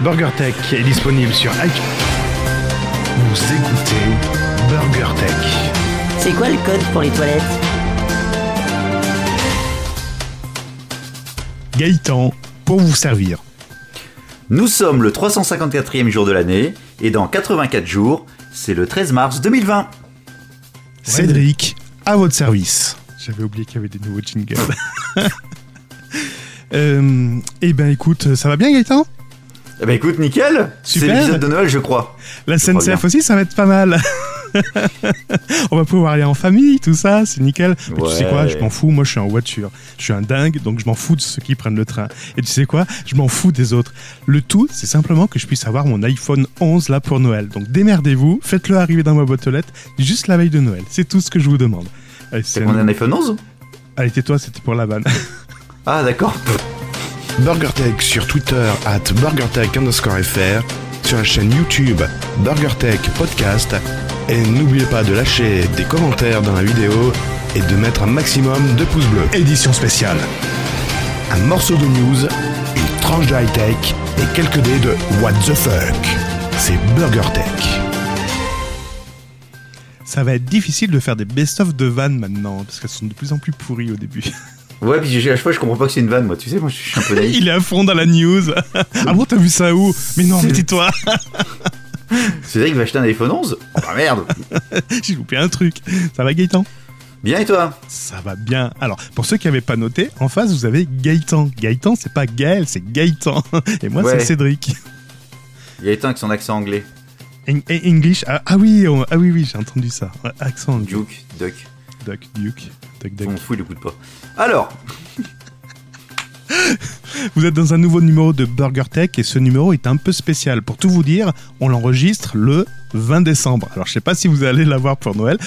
BurgerTech est disponible sur iTunes. Vous écoutez BurgerTech. C'est quoi le code pour les toilettes? Gaëtan, pour vous servir. Nous sommes le 354e jour de l'année et dans 84 jours, c'est le 13 mars 2020. Cédric, à votre service. J'avais oublié qu'il y avait des nouveaux jingles. euh, eh ben écoute, ça va bien Gaëtan? Eh ben écoute, nickel C'est l'épisode de Noël, je crois. La. SNCF aussi, ça va être pas mal. On va pouvoir aller en famille, tout ça, c'est nickel. Mais tu sais quoi, je m'en fous, moi je suis en voiture. Je suis un dingue, donc je m'en fous de ceux qui prennent le train. Et tu sais quoi, je m'en fous des autres. Le tout, c'est simplement que je puisse avoir mon iPhone 11 là pour Noël. Donc démerdez-vous, faites-le arriver dans ma boîte aux lettres, juste la veille de Noël. C'est tout ce que je vous demande. C'est a un iPhone 11 Allez, tais-toi, c'était pour la vanne. Ah d'accord. BurgerTech sur Twitter at BurgerTech underscore FR, sur la chaîne YouTube BurgerTech Podcast, et n'oubliez pas de lâcher des commentaires dans la vidéo et de mettre un maximum de pouces bleus. Édition spéciale. Un morceau de news, une tranche de high-tech et quelques dés de What the fuck. C'est BurgerTech. Ça va être difficile de faire des best-of de vannes maintenant, parce qu'elles sont de plus en plus pourries au début. Ouais, puis à chaque fois, je comprends pas que c'est une vanne, moi. Tu sais, moi, je suis un peu naïf. Il est à fond dans la news. ah bon, t'as vu ça où? Mais non, mais C'est- tais-toi. Cédric va acheter un iPhone 11 Oh bah merde J'ai loupé un truc. Ça va Gaëtan? Bien et toi? Ça va bien. Alors, pour ceux qui n'avaient pas noté, en face, vous avez Gaëtan. Gaëtan, c'est pas Gaël, c'est Gaëtan. Et moi, Ouais. c'est Cédric. Gaëtan avec son accent anglais. En- en- English. Ah, ah oui, oh, ah oui, oui, j'ai entendu ça. Accent. Duke, Duck. Duck, Duke. Duck, fous, il écoute pas. Alors, Vous êtes dans un nouveau numéro de Burger Tech et ce numéro est un peu spécial. Pour tout vous dire, on l'enregistre le 20 décembre. Alors je sais pas si vous allez l'avoir pour Noël.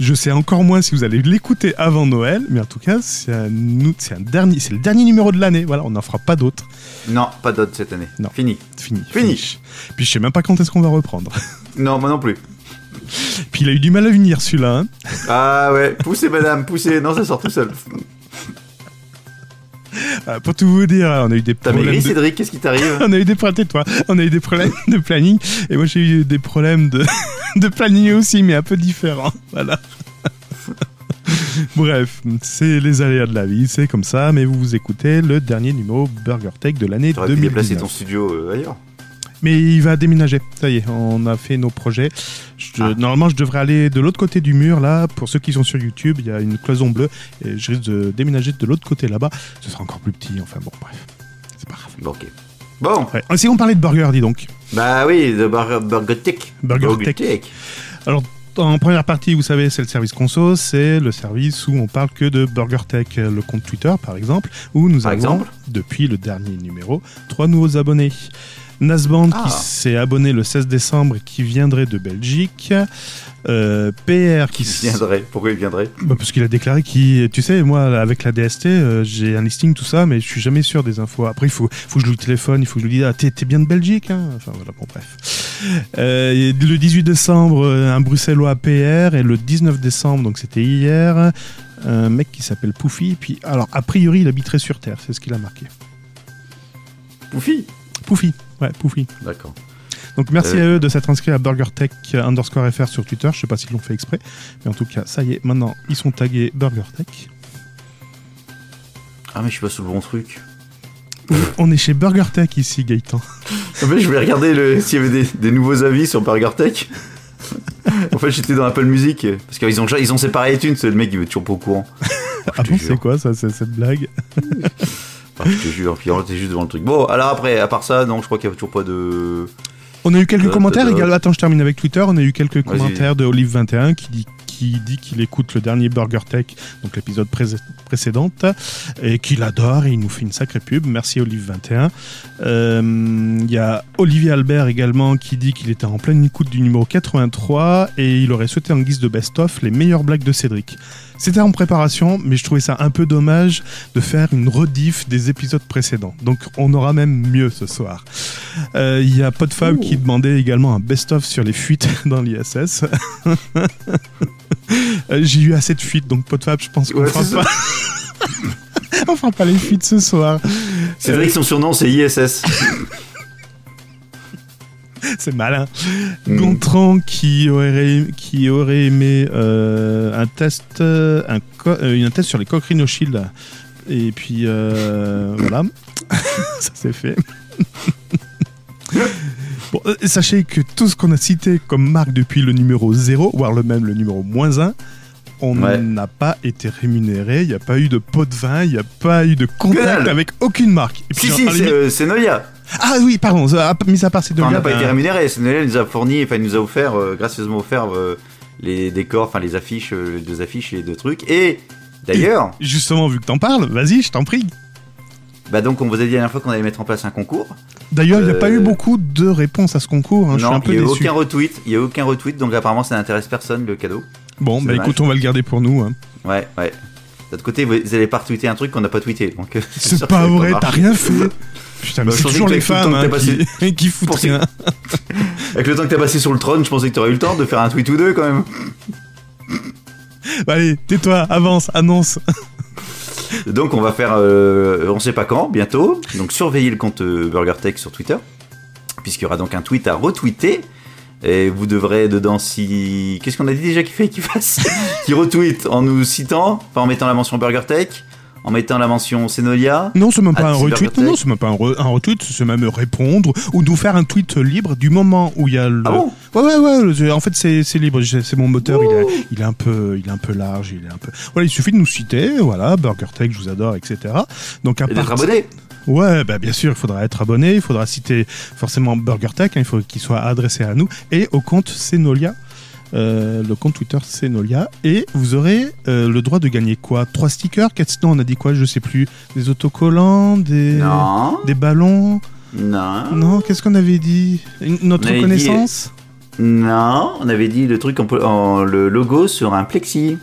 Je sais encore moins si vous allez l'écouter avant Noël, mais en tout cas c'est un, nou- c'est un dernier, c'est le dernier numéro de l'année. Voilà, on n'en fera pas d'autres. non, pas d'autre cette année. Non. Fini. Fini. Fini. Finish. Puis je sais même pas quand est-ce qu'on va reprendre. Non, moi non plus. Puis il a eu du mal à venir celui-là. hein. Ah ouais, poussez madame, poussez. Non, ça sort tout seul. Euh, pour tout vous dire, on a eu des T'as problèmes. maigri, de- Cédric Qu'est-ce qui t'arrive On a eu des problèmes, toi. On a eu des problèmes de planning et moi j'ai eu des problèmes de, de planning aussi, mais un peu différents. Voilà. Bref, c'est les aléas de la vie, c'est comme ça, mais vous vous écoutez le dernier numéro Burger Tech de l'année T'aurais pu déplacer 2019. ton studio euh, ailleurs. Mais il va déménager, ça y est, on a fait nos projets. Je- Ah. Normalement, je devrais aller de l'autre côté du mur, là, pour ceux qui sont sur YouTube, il y a une cloison bleue, et je risque de déménager de l'autre côté là-bas. Ce sera encore plus petit, enfin bon, bref, c'est pas grave. Bon, ok. Bon, Ouais. Si on parlait de burger, dis donc. bah oui, de Burger, Burger Tech. Burger Tech. Alors, en première partie, vous savez, c'est le service conso, c'est le service où on parle que de BurgerTech, le compte Twitter par exemple, où nous Par avons, exemple depuis le dernier numéro, trois nouveaux abonnés. Nasband Ah. qui s'est abonné le 16 décembre et qui viendrait de Belgique. Euh, PR qui Il viendrait. Pourquoi il viendrait? Bah, parce qu'il a déclaré qu'il, tu sais, moi avec la DST, euh, j'ai un listing tout ça, mais je suis jamais sûr des infos. Après, il faut, faut que je lui téléphone, il faut que je lui dise, ah, t'es, t'es bien de Belgique, hein Enfin voilà, bon bref. Euh, le 18 décembre, un Bruxellois PR, et le 19 décembre, donc c'était hier, un mec qui s'appelle Poufi. Et puis, alors a priori, il habiterait sur Terre, c'est ce qu'il a marqué. Poufi Poufi, ouais, Poufi. D'accord. Donc merci Euh. à eux de s'être inscrits à BurgerTech underscore FR sur Twitter. Je sais pas s'ils l'ont fait exprès, mais en tout cas, ça y est, maintenant ils sont tagués BurgerTech. Ah, mais je suis pas sous le bon truc. On est chez BurgerTech ici, Gaëtan. En fait, je voulais regarder s'il y avait des, des nouveaux avis sur Burger Tech. en fait, j'étais dans Apple Music. Parce qu'ils ont, déjà- ils ont séparé les thunes, c'est le mec qui veut toujours pas au courant. Ah bon, c'est quoi ça, cette blague? je te jure, puis on était juste devant le truc. Bon, alors après, à part ça, non, je crois qu'il y a toujours pas de. On a eu quelques commentaires euh, également. Attends, je termine avec Twitter. On a eu quelques commentaires de Olive21 qui dit qui dit qu'il écoute le dernier Burger Tech, donc l'épisode pré- précédente, et qu'il adore et il nous fait une sacrée pub. Merci Olive21. Euh, Il y a Olivier Albert également qui dit qu'il était en pleine écoute du numéro 83 et il aurait souhaité en guise de best-of les meilleures blagues de Cédric. C'était en préparation, mais je trouvais ça un peu dommage de faire une rediff des épisodes précédents. Donc on aura même mieux ce soir. Euh, Il y a Podfab qui demandait également un best-of sur les fuites dans l'ISS. Euh, J'ai eu assez de fuites, donc Podfab, je pense qu'on Ouais, fera c'est pas. on fera pas les fuites ce soir. C'est vrai que son surnom, c'est ISS. C'est malin. Mm. Gontran qui aurait, qui aurait aimé euh, un test, euh, un, euh, un test sur les coques Rhino Shield. Et puis euh, voilà, ça c'est fait. Bon, sachez que tout ce qu'on a cité comme marque depuis le numéro 0, voire le même le numéro moins 1, on Ouais. n'a pas été rémunéré, il n'y a pas eu de pot de vin, il n'y a pas eu de contact avec aucune marque. Et puis, Si, si, c'est euh, c'est Noia. Ah oui, pardon, mis à part ces deux Enfin, on n'a pas été rémunéré. C'est Noia nous a fourni, enfin, il nous a offert, euh, gracieusement offert euh, les décors, enfin, les affiches, euh, les deux affiches et les deux trucs. Et d'ailleurs, Justement, vu que t'en parles, vas-y, je t'en prie. bah donc, on vous a dit la dernière fois qu'on allait mettre en place un concours. D'ailleurs, il n'y a Euh, pas eu beaucoup de réponses à ce concours, hein, je suis non, un peu il n'y a déçu. aucun retweet. Il y a aucun retweet, donc apparemment, ça n'intéresse personne le cadeau. Bon, bah dommage. écoute, on va le garder pour nous. hein. Ouais, ouais. D'autre côté, vous allez pas retweeter un truc qu'on n'a pas tweeté. Donc, euh, C'est pas vrai, t'as rien fait. Putain, mais Bah, c'est toujours les le femmes que hein, t'as qui, qui foutent Pensez- rien. Avec le temps que t'as passé sur le trône, je pensais que t'aurais eu le temps de faire un tweet ou deux quand même. Bah, allez, tais-toi, avance, annonce. Donc on va faire, euh, on sait pas quand, bientôt. Donc surveillez le compte euh, BurgerTech sur Twitter, puisqu'il y aura donc un tweet à retweeter. Et vous devrez dedans si... Qu'est-ce qu'on a dit déjà qu'il fait qu'il fasse Qui retweet en nous citant, enfin en mettant la mention BurgerTech, en mettant la mention Senolia. Non, c'est même pas un retweet. Non, c'est même pas un, re- un retweet, c'est même répondre ou nous faire un tweet libre du moment où il y a le. Ah bon? Ouais, ouais, ouais. En fait, c'est libre. C'est mon moteur. Il est, il est un peu, il est un peu large. Il est un peu. Voilà, il suffit de nous citer. Voilà, BurgerTech, je vous adore, etc. Donc à Et part- abonné Ouais, bah bien sûr, il faudra être abonné, il faudra citer forcément BurgerTech, hein, il faut qu'il soit adressé à nous, et au compte Senolia, euh, le compte Twitter Senolia, et vous aurez euh, le droit de gagner quoi? Trois stickers? Quatre Non, on a dit quoi? Je sais plus. Des autocollants Des, Non, des ballons? Non, Non, qu'est-ce qu'on avait dit? Une- Notre dit- reconnaissance? Non. On avait dit le truc, en, en- le logo sur un plexi.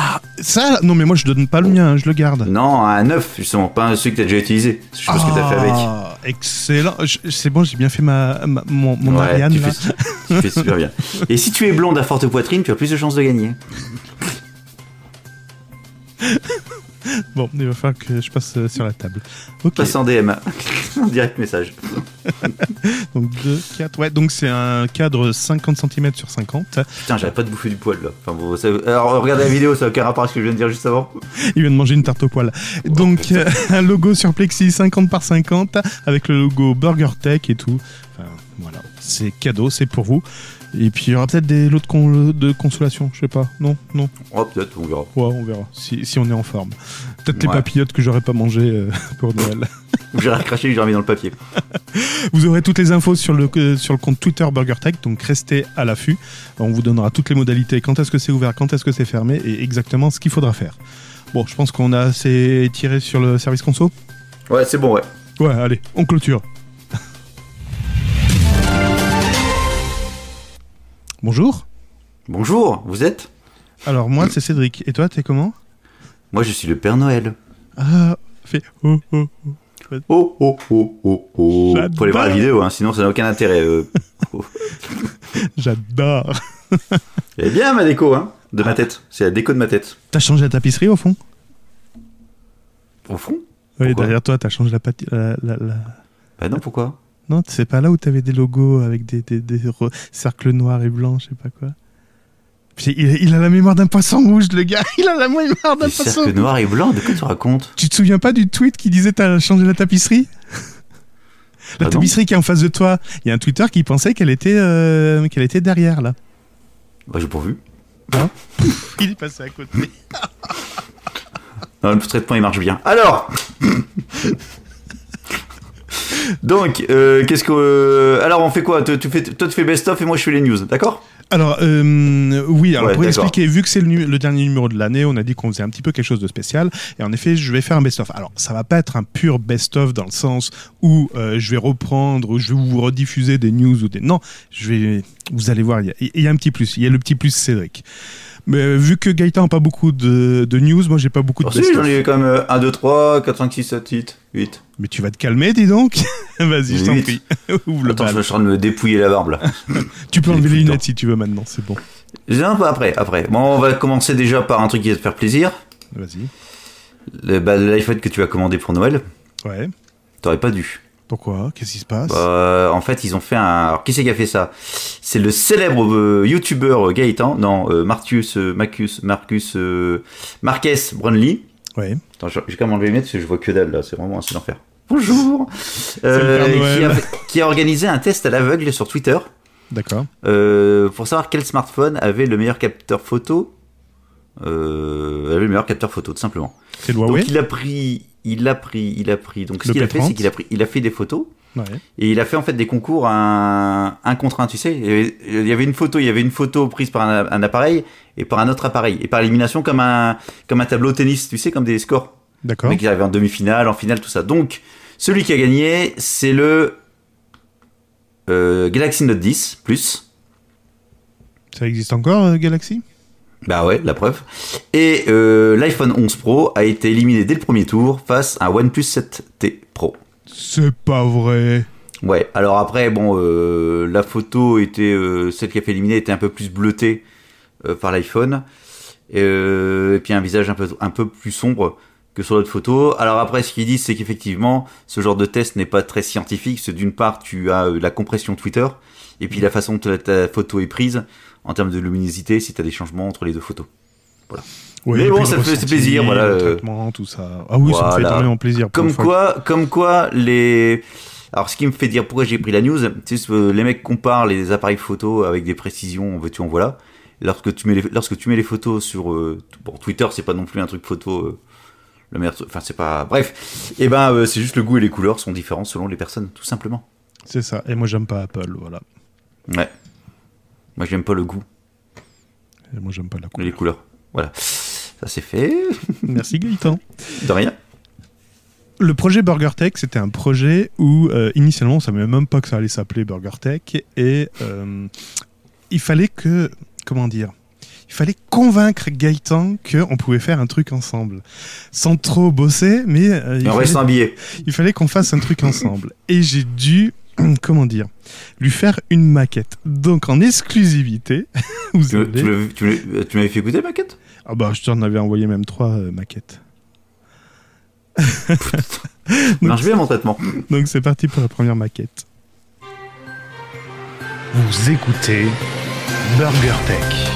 Ah, ça Non, mais moi je donne pas le mien, hein, je le garde. Non, un neuf justement, pas un celui que t'as déjà utilisé. Je pas ce que t'as fait avec. Ah, Excellent. C'est bon, j'ai bien fait ma, ma- mon, mon Ouais, Ariane. tu là. fais, tu fais super bien. Et si tu es blonde à forte poitrine, tu as plus de chances de gagner. Bon, il va falloir que je passe euh, sur la table. Ok. Passe en DM, en direct message. Donc 2, 4, ouais, donc c'est un cadre 50 cm sur 50. Putain, j'avais pas de bouffer du poil là. Enfin, bon, ça- Alors, regardez la vidéo, ça n'a aucun rapport à ce que je viens de dire juste avant. Il vient de manger une tarte au poil. Donc euh, un logo sur plexi 50 par 50 avec le logo Burger Tech et tout. Enfin, voilà, c'est cadeau, c'est pour vous. Et puis il y aura peut-être des lots de, con- de consolation, je sais pas. Non, non. Oh, peut-être, on verra. Ouais, on verra si, si on est en forme. Peut-être les papillotes que j'aurais pas mangé euh, pour Noël. Ou J'ai recraché, j'ai remis dans le papier. Vous aurez toutes les infos sur le, euh, sur le compte Twitter BurgerTech, donc restez à l'affût. On vous donnera toutes les modalités, quand est-ce que c'est ouvert, quand est-ce que c'est fermé et exactement ce qu'il faudra faire. Bon, je pense qu'on a assez tiré sur le service conso. Ouais, c'est bon, ouais. Ouais, allez, on clôture. Bonjour. Bonjour, vous êtes? Alors moi, c'est Cédric. Et toi, t'es comment? Moi, je suis le Père Noël. Ah, fais oh oh. Oh, oh, oh, oh, oh. J'adore. Faut aller voir la vidéo, hein, sinon ça n'a aucun intérêt. euh. Oh. J'adore. Est bien ma déco, hein, de ma tête. C'est la déco de ma tête. T'as changé la tapisserie au fond? Au fond? Oui, Pourquoi? derrière toi, t'as changé la, pati- la, la- la- Bah non, pourquoi? Non, c'est pas là où t'avais des logos avec des, des, des cercles noirs et blancs, je sais pas quoi. Puis il, il a la mémoire d'un poisson rouge, le gars. Il a la mémoire d'un poisson rouge. noirs et blancs, de quoi tu racontes? Tu te souviens pas du tweet qui disait t'as changé la tapisserie? La Ah tapisserie qui est en face de toi. Il y a un Twitter qui pensait qu'elle était, euh, qu'elle était derrière, là. Bah, j'ai pas vu. Il est passé à côté. Non, le traitement il marche bien. Alors Donc, euh, qu'est-ce que. euh, alors, on fait quoi? Toi tu, fais, toi, tu fais best-of et moi, je fais les news, d'accord? Alors, euh, oui, alors Ouais, pour expliquer, vu que c'est le, dernier numéro de l'année, on a dit qu'on faisait un petit peu quelque chose de spécial. Et en effet, je vais faire un best-of. Alors, ça va pas être un pur best-of dans le sens où euh, je vais reprendre, ou je vais vous rediffuser des news ou des. Non, je vais. Vous allez voir, il y a- il y, a un petit plus. Il y a le petit plus Cédric. Mais vu que Gaëtan n'a pas beaucoup de, de news, moi j'ai pas beaucoup de Alors, si, j'en ai quand même 1, 2, 3, 4, 5, 6, 7, 8, 8. Mais tu vas te calmer, dis donc. Vas-y, je t'en prie. Ouvre le Attends, je suis en train de me dépouiller la barbe là. Tu peux enlever les le lunettes si tu veux maintenant, c'est bon. J'ai un peu après, après. Bon, on va commencer déjà par un truc qui va te faire plaisir. Vas-y. Le, bah, l'iPhone que tu as commandé pour Noël. Ouais. T'aurais pas dû. Pourquoi? Qu'est-ce qui se passe? Bah, en fait, ils ont fait un. Alors, qui c'est qui a fait ça? C'est le célèbre euh, youtubeur Gaëtan, non, euh, Marcus, euh, Marcus, Marcus, euh, Marques Brunley. Ouais. Attends, je- j'ai quand même enlevé les lunettes parce que je vois que dalle là, c'est vraiment assez l'enfer. Bonjour qui, a, Noël. qui a organisé un test à l'aveugle sur Twitter D'accord. euh, pour savoir quel smartphone avait le meilleur capteur photo. Euh, avait le meilleur capteur photo, tout simplement. C'est le Huawei Donc il a pris, il a pris, il a pris. Donc ce qu'il a fait, P30. c'est qu'il a pris, il a fait des photos Ouais. et il a fait en fait des concours un, un contre un, tu sais. Il y avait- il y avait une photo, il y avait une photo prise par un, un appareil et par un autre appareil et par élimination comme un comme un tableau tennis, tu sais, comme des scores. D'accord. Mec qui arrive en demi-finale, en finale, tout ça. Donc celui qui a gagné, c'est le euh, Galaxy Note 10 Plus. Ça existe encore, euh, Galaxy? Bah ouais, la preuve. Et euh, l'iPhone 11 Pro a été éliminé dès le premier tour face à un OnePlus 7T Pro. C'est pas vrai. Ouais, alors après, bon, euh, la photo était, euh, celle qui a fait éliminer était un peu plus bleutée par l'iPhone. Et puis un visage un peu, un peu plus sombre que sur l'autre photo. Alors après, ce qu'ils disent, c'est qu'effectivement, ce genre de test n'est pas très scientifique. C'est d'une part, tu as la compression Twitter, et puis la façon dont ta photo est prise, en termes de luminosité, si tu as des changements entre les deux photos. Ouais, Mais bon, ça fait plaisir, voilà, Le euh. traitement, tout ça. Ah oui, ça me fait Voilà. énormément plaisir. Comme fois quoi, comme quoi, les. Alors, ce qui me fait dire pourquoi j'ai pris la news, tu sais, euh, les mecs comparent les appareils photo avec des précisions, veux-tu, en voilà. Lorsque tu mets les, lorsque tu mets les photos sur euh, bon, Twitter, c'est pas non plus un truc photo. euh, le meilleur, enfin, c'est pas. Bref, et ben, euh, c'est juste le goût et les couleurs sont différents selon les personnes, tout simplement. que- C'est ça. Et moi, j'aime pas Apple, voilà. Ouais. Moi, j'aime pas le goût Et moi, j'aime pas la et couleur. les couleurs. Voilà. Ça c'est fait. Merci Gaëtan. De rien. Le projet BurgerTech, c'était un projet où euh, initialement, on savait même pas que ça allait s'appeler BurgerTech et euh, il fallait que, comment dire, il fallait convaincre Gaëtan qu'on pouvait faire un truc ensemble, sans trop bosser, mais euh, il, Et fallait, un billet. il fallait qu'on fasse un truc ensemble. Et j'ai dû, comment dire, lui faire une maquette. Donc en exclusivité, vous Tu, allez- tu m'avais fait écouter ma quête ah bah je t'en avais envoyé même trois euh, maquettes. Marche bien mon traitement. Donc c'est parti pour la première maquette. Vous écoutez Burger Tech.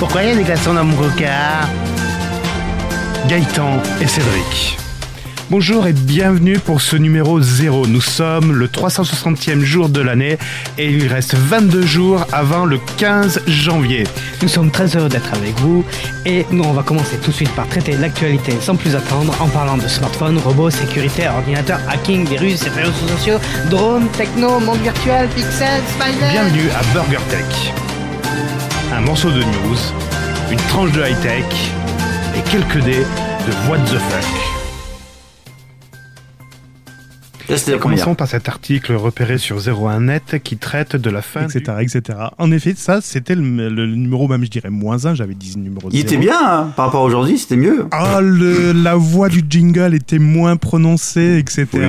Pourquoi il y a des glaçons dans mon coca? Gaëtan et Cédric. Bonjour et bienvenue pour ce numéro 0. Nous sommes le 360e jour de l'année et il reste 22 jours avant le 15 janvier. Nous sommes très heureux d'être avec vous et nous on va commencer tout de suite par traiter l'actualité sans plus attendre en parlant de smartphones, robots, sécurité, ordinateurs, hacking, virus, réseaux sociaux, drones, techno, monde virtuel, pixels, smiley. Bienvenue à Burger Tech. Un morceau de news, une tranche de high-tech et quelques dés de what the fuck. Commençons par cet article repéré sur 01net qui traite de la fin du- etc., etc. En effet, ça, c'était le, le numéro même, je dirais, moins 1. J'avais dit numéro Il 0. était bien hein, par rapport à aujourd'hui, c'était mieux. Ah, le- la voix du jingle était moins prononcée, etc. Oui,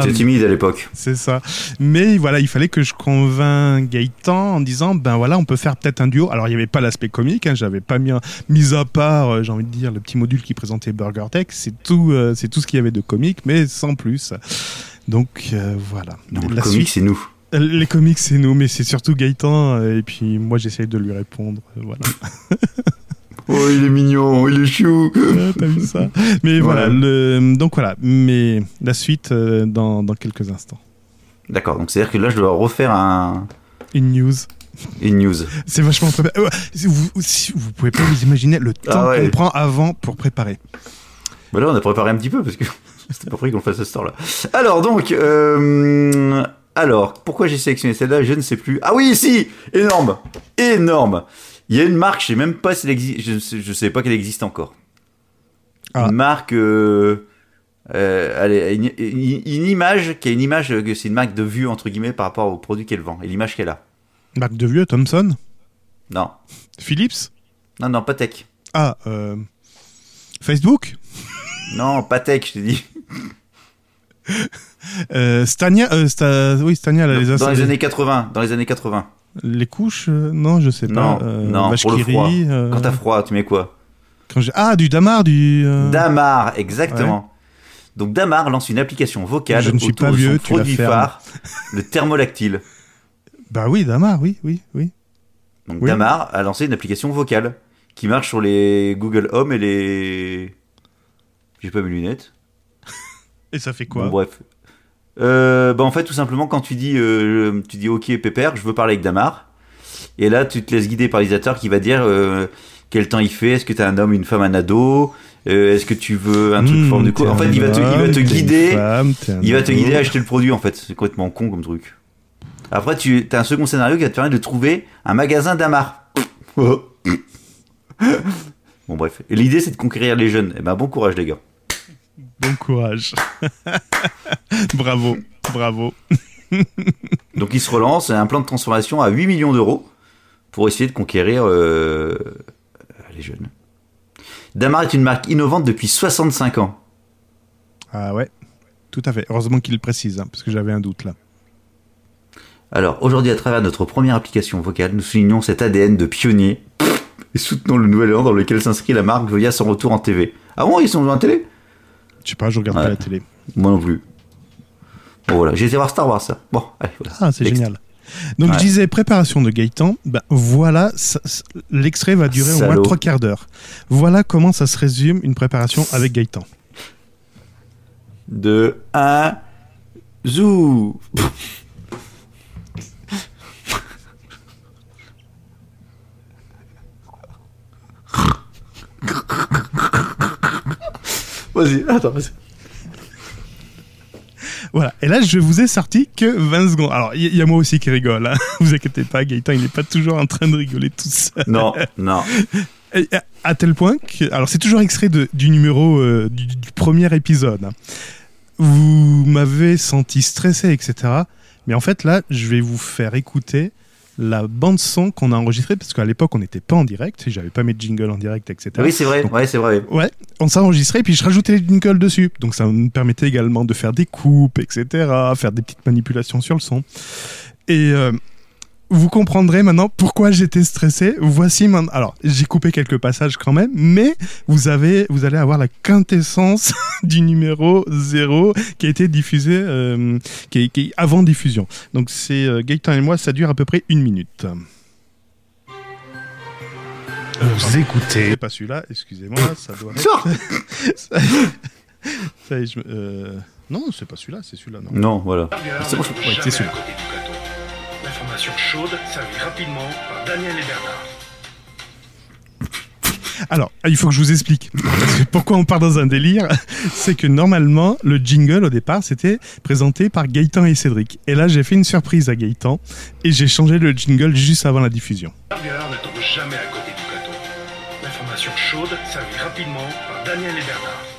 t'étais timide à l'époque. C'est ça. Mais voilà, il fallait que je convainc Gaëtan en disant, ben voilà, on peut faire peut-être un duo. Alors, il n'y avait pas l'aspect comique, hein, j'avais pas mis, mis à part, euh, j'ai envie de dire, le petit module qui présentait Burger Tech. C'est tout, euh, c'est tout ce qu'il y avait de comique, mais sans plus. Donc, euh, voilà. La comique, suite- c'est nous. Euh, Les comics, c'est nous, mais c'est surtout Gaëtan. euh, et puis moi, j'essaye de lui répondre. Voilà. Oh, il est mignon, il est chou. T'as vu ça? Mais voilà. Le, donc voilà. Mais la suite dans, dans quelques instants. D'accord, donc c'est-à-dire que là, je dois refaire un... Une news. une news. C'est vachement préparé. Vous, vous pouvez pas vous imaginer le temps Ah ouais. qu'on prend avant pour préparer. Bah là, on a préparé un petit peu parce que c'était pas prévu qu'on fasse à ce temps-là. Alors, donc, euh... alors, pourquoi j'ai sélectionné celle-là Je ne sais plus. Ah oui, si Énorme Énorme Il y a une marque, je sais même pas si elle existe, je, je sais pas qu'elle existe encore. Ah. Une marque, euh... euh, allez, une, une- une image qui a une image, c'est une marque de vue entre guillemets par rapport au produit qu'elle vend et l'image qu'elle a. Marc de vieux, Thomson, Non, Philips? non, non, pas tech. Ah, euh, Facebook? Non, pas tech, je t'ai dit. Euh, Stania. euh, Sta- oui, Stania. là, les, Dans les années 80, dans les années 80. les couches. euh, non, je sais pas. non, vache pour le froid. Quand t'as froid, tu mets quoi? Quand Ah, du damar, du. Damar, exactement. Donc Damar lance une application vocale Je ne suis autour pas de vieux, son produit phare, le thermolactyle. Bah oui, Damar, oui, oui, oui. Donc Oui. Damar a lancé une application vocale qui marche sur les Google Home et les... J'ai pas mes lunettes. Et ça fait quoi Bon, bref. Euh, bah en fait tout simplement quand tu dis euh, tu dis ok pépère je veux parler avec Damar. Et là tu te laisses guider par l'utilisateur qui va dire euh, quel temps il fait est-ce que t'es un homme une femme un ado est-ce que tu veux un truc Mmh, forme de quoi en t'es fait il va te il va te guider femme, il va te guider à acheter le produit en fait. C'est complètement con comme truc. Après tu as un second scénario qui va te permettre de trouver un magasin Damar. Bon bref. Et l'idée c'est de conquérir les jeunes. Et ben bon courage les gars Bon courage. bravo, bravo. Donc il se relance, un plan de transformation à 8 millions d'euros pour essayer de conquérir euh, les jeunes. Damar est une marque innovante depuis 65 ans. Ah ouais, tout à fait. Heureusement qu'il le précise, hein, parce que j'avais un doute là. Alors aujourd'hui à travers notre première application vocale, nous soulignons cet ADN de pionnier et soutenons le nouvel élan dans lequel s'inscrit la marque via son retour en TV. Ah bon, ils sont en télé? Je sais pas, je regarde Ouais. pas la télé. Moi non plus. Bon voilà, j'ai été voir Star Wars ça. Bon, allez, voilà. Ah, c'est génial. Donc Ouais. je disais préparation de Gaëtan, ben voilà, l'extrait va durer au moins trois quarts d'heure. Voilà comment ça se résume une préparation avec Gaëtan. De 1 zou. Vas-y, attends, vas-y. Voilà, et là je vous ai sorti que 20 secondes. Alors il y, y a moi aussi qui rigole, hein. vous inquiétez pas, Gaëtan il n'est pas toujours en train de rigoler tout seul. Non, non. Et à- à tel point que, alors c'est toujours extrait de- du numéro euh, du, du premier épisode. hein. Vous m'avez senti stressé, etc. Mais en fait là, je vais vous faire écouter la bande son qu'on a enregistrée parce qu'à l'époque on n'était pas en direct, j'avais pas mes jingles en direct, etc. Oui, c'est vrai, ouais, c'est vrai. Ouais, on s'est enregistré et puis je rajoutais les jingles dessus. Donc ça me permettait également de faire des coupes, etc., faire des petites manipulations sur le son. Et euh, vous comprendrez maintenant pourquoi j'étais stressé. Voici maintenant. Alors j'ai coupé quelques passages quand même, mais vous avez, vous allez avoir la quintessence du numéro 0 qui a été diffusé, euh, qui, est, qui est avant diffusion. Donc c'est euh, Gaëtan et moi, ça dure à peu près une minute. Vous écoutez C'est pas celui-là, excusez-moi, ça doit être. ça, je euh, Non, c'est pas celui-là, c'est celui-là, non. Non, voilà. C'est bon, ouais, c'est celui-là. L'information chaude, servie rapidement par Daniel et Bernard. Alors, il faut que je vous explique. Parce que pourquoi on part dans un délire? C'est que normalement, le jingle au départ, c'était présenté par Gaëtan et Cédric. Et là, j'ai fait une surprise à Gaëtan et j'ai changé le jingle juste avant la diffusion. Burger ne tombe jamais à côté du gâteau. L'information chaude, servie rapidement par Daniel et Bernard.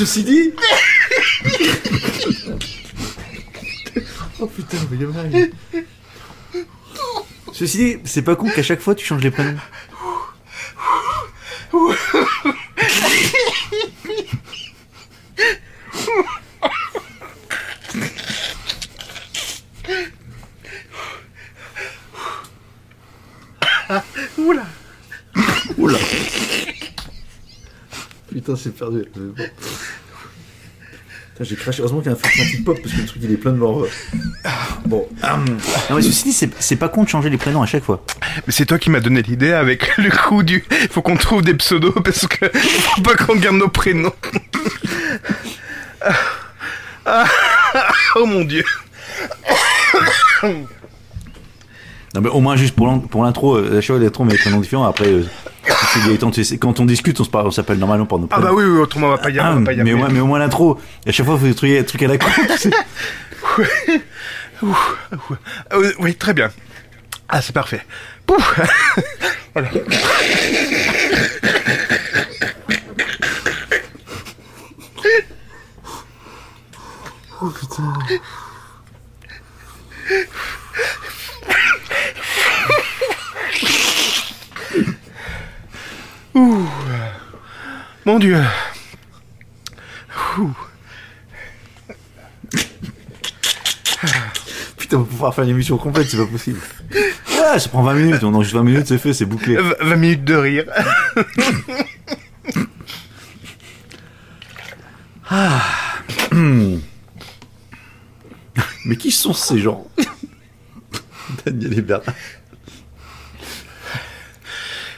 Ceci dit. oh putain, mais il y a mal. Ceci dit, c'est pas con qu'à chaque fois tu changes les prénoms. Oula Oula Putain, c'est perdu. Bon. J'ai craché. Heureusement qu'il y a un feu anti-pop parce que le truc il est plein de morts. Bon. Non, mais ceci dit, c'est- c'est pas con de changer les prénoms à chaque fois. Mais c'est toi qui m'as donné l'idée avec le coup du. Faut qu'on trouve des pseudos parce que faut pas qu'on garde nos prénoms. Ah, ah, oh mon dieu. Non, mais au moins juste pour l'intro, euh, la chevalier d'électron, mais avec un nom différent. Après, euh, quand on discute, on s'appelle normalement par nos Ah bah oui, oui autrement on va pas y ah, arriver. Mais, ouais, mais, au moins l'intro, à chaque fois, il faut trouver un truc à la con. Euh, oui, très bien. Ah, c'est parfait. Pouf Voilà. Oh putain. Ouh. Mon Dieu. Ouh. Putain, on va pouvoir faire une émission complète, c'est pas possible. Ah, ça prend 20 minutes, on en juste 20 minutes, c'est fait, c'est bouclé. V- 20 minutes de rire. Mais qui sont ces gens? Daniel et Bernard.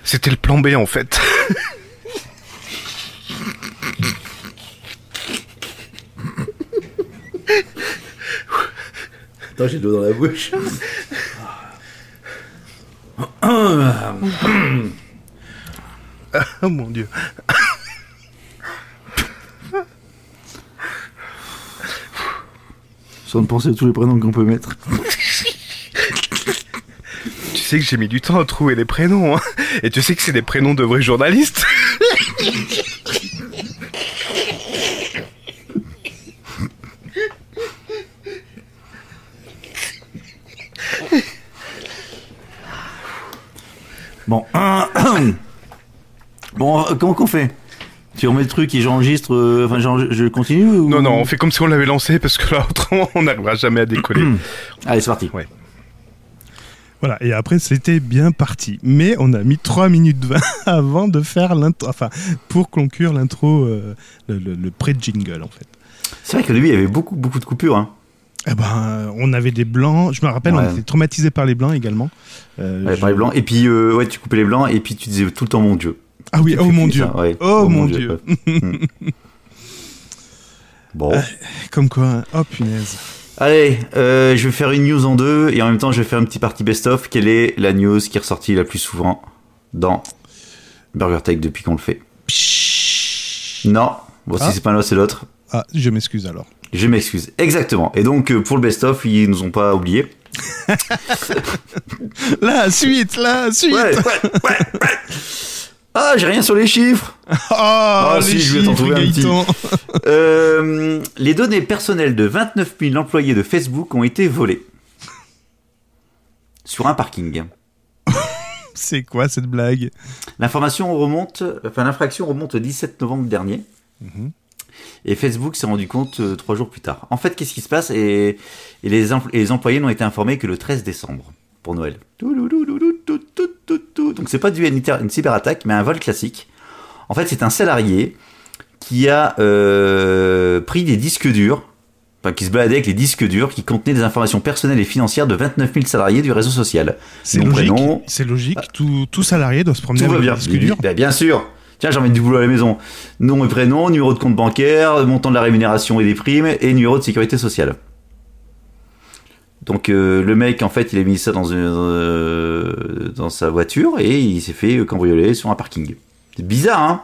C'était le plan B en fait. Attends, j'ai de l'eau dans la bouche. Oh mon Dieu. Sans penser à tous les prénoms qu'on peut mettre. Sais que j'ai mis du temps à trouver les prénoms, hein. Et tu sais que c'est des prénoms de vrais journalistes. Bon. bon, euh, comment qu'on fait? Tu remets le truc et j'enregistre. euh, Enfin, je continue ou... Non, non, on fait comme si on l'avait lancé parce que là, autrement, on n'arrivera jamais à décoller. Allez, c'est parti. Ouais. Voilà, et après c'était bien parti. Mais on a mis 3 minutes 20 avant de faire l'intro, enfin pour conclure l'intro, euh, le, le- le pré-jingle en fait. C'est vrai qu'au début, il y avait beaucoup, beaucoup de coupures. Hein. Eh ben, on avait des blancs, je me rappelle, Ouais. on était traumatisés par les blancs également. Euh, Ouais, je- par les blancs. Et puis, euh, ouais, tu coupais les blancs et puis tu disais tout le temps mon Dieu. Ah oui, oh Tu mon fais dieu. ça, ouais. Oh, mon dieu. Hmm. bon. Comme quoi, hein. oh punaise. Allez, euh, je vais faire une news en deux et en même temps, je vais faire un petit party best-of. Quelle est la news qui est ressortie la plus souvent dans Burger Tech depuis qu'on le fait? Non. Bon, Ah. si c'est pas l'un, c'est l'autre. Ah, je m'excuse alors. Je m'excuse. Exactement. Et donc, euh, pour le best-of, ils nous ont pas oubliés. La suite, la suite. Ouais, ouais. Ah, j'ai rien sur les chiffres. Oh, les si, je vais t'en trouver un petit. Euh, les données personnelles de 29 000 employés de Facebook ont été volées. Sur un parking. C'est quoi cette blague? L'information remonte, enfin l'infraction remonte au 17 novembre dernier. Mhm. Et Facebook s'est rendu compte euh, trois jours plus tard. En fait, qu'est-ce qui se passe? Et, et les, empl- et les employés n'ont été informés que le 13 décembre pour Noël. Donc c'est pas dû à une, cyberattaque, mais à un vol classique. En fait, c'est un salarié qui a euh, pris des disques durs, enfin qui se baladait avec les disques durs qui contenaient des informations personnelles et financières de 29 000 salariés du réseau social. C'est Nom, logique. prénom. C'est logique. Tout, tout salarié doit se promener Tout va avec bien. un disque dur. Bah, bien sûr. Tiens, j'ai envie du boulot à la maison. Nom et prénom, numéro de compte bancaire, montant de la rémunération et des primes, et numéro de sécurité sociale. Donc euh, le mec, en fait, il a mis ça euh, dans sa voiture et il s'est fait cambrioler sur un parking. C'est bizarre, hein?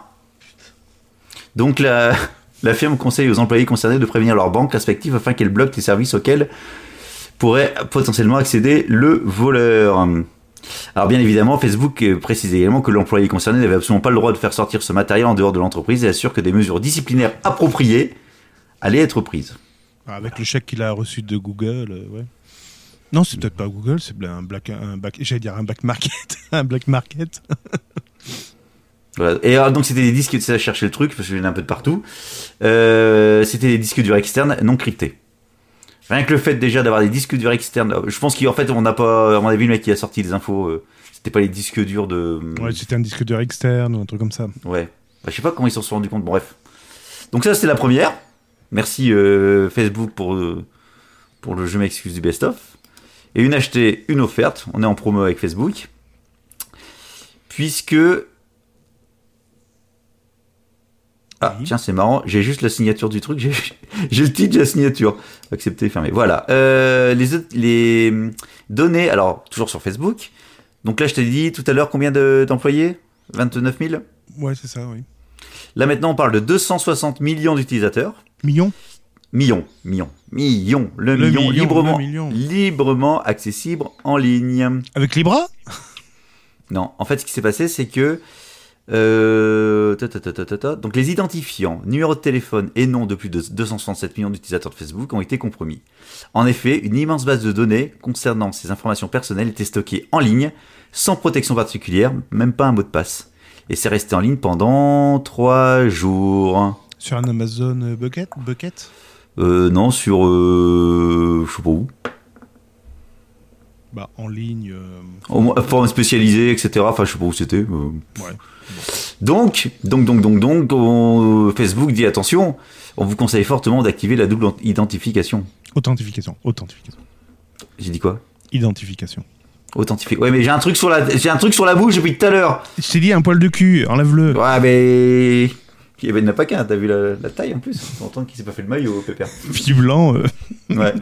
Donc la, la firme conseille aux employés concernés de prévenir leur banque respective afin qu'elle bloque les services auxquels pourrait potentiellement accéder le voleur. Alors bien évidemment, Facebook précise également que l'employé concerné n'avait absolument pas le droit de faire sortir ce matériel en dehors de l'entreprise et assure que des mesures disciplinaires appropriées allaient être prises. Avec le chèque qu'il a reçu de Google, euh, ouais. Non, c'est peut-être pas Google, c'est un black, un black, j'allais dire un black market, un black market. Voilà. Et alors, donc c'était des disques, c'est à chercher le truc, parce que j'en ai un peu de partout. Euh, c'était des disques durs externes non cryptés. Rien que le fait déjà d'avoir des disques durs externes, euh, je pense qu'en fait on n'a pas, à mon avis le mec qui a sorti les infos, euh, c'était pas les disques durs de... Ouais, c'était un disque dur externe ou un truc comme ça. Ouais. Bah, je sais pas comment ils s'en sont rendus compte. Bon, bref. Donc ça, c'était la première. Merci euh, Facebook pour, euh, pour le Je m'excuse du best-of. Et une achetée, une offerte. On est en promo avec Facebook. Puisque... Ah, Oui. tiens, c'est marrant. J'ai juste la signature du truc. J'ai le titre, j'ai la signature. Accepter, fermer. Voilà. Euh, les, autres- les données, alors, toujours sur Facebook. Donc là, je t'ai dit tout à l'heure combien de- d'employés? 29 000 Ouais, c'est ça, oui. Là maintenant, on parle de 260 millions d'utilisateurs. Million Millions, millions, millions, le, Le million, million, librement, le million. librement accessible en ligne. Avec Libra? Non, en fait, ce qui s'est passé, c'est que Euh, ta, ta, ta. Donc les identifiants, numéro de téléphone et nom de plus de 267 millions d'utilisateurs de Facebook ont été compromis. En effet, une immense base de données concernant ces informations personnelles était stockée en ligne, sans protection particulière, même pas un mot de passe. Et c'est resté en ligne pendant 3 jours. Sur un Amazon euh, Bucket Bucket? Euh, non, sur... Euh, je sais pas où. Bah, en ligne. euh, Au moins, forum spécialisé, etc. Enfin, je sais pas où c'était. euh. ouais. Donc, donc, donc, donc, donc, on- Facebook dit attention, on vous conseille fortement d'activer la double identification. Authentification. Authentification. J'ai dit quoi? Identification. Authentifier. Ouais, mais j'ai un truc sur la, j'ai un truc sur la bouche depuis tout à l'heure. Je t'ai dit un poil de cul, enlève-le. Ouais, mais il n'y en a pas qu'un. T'as vu la, la taille en plus. On entend qu'il s'est pas fait le maillot, Pépère. Fille blanc, euh, Ouais.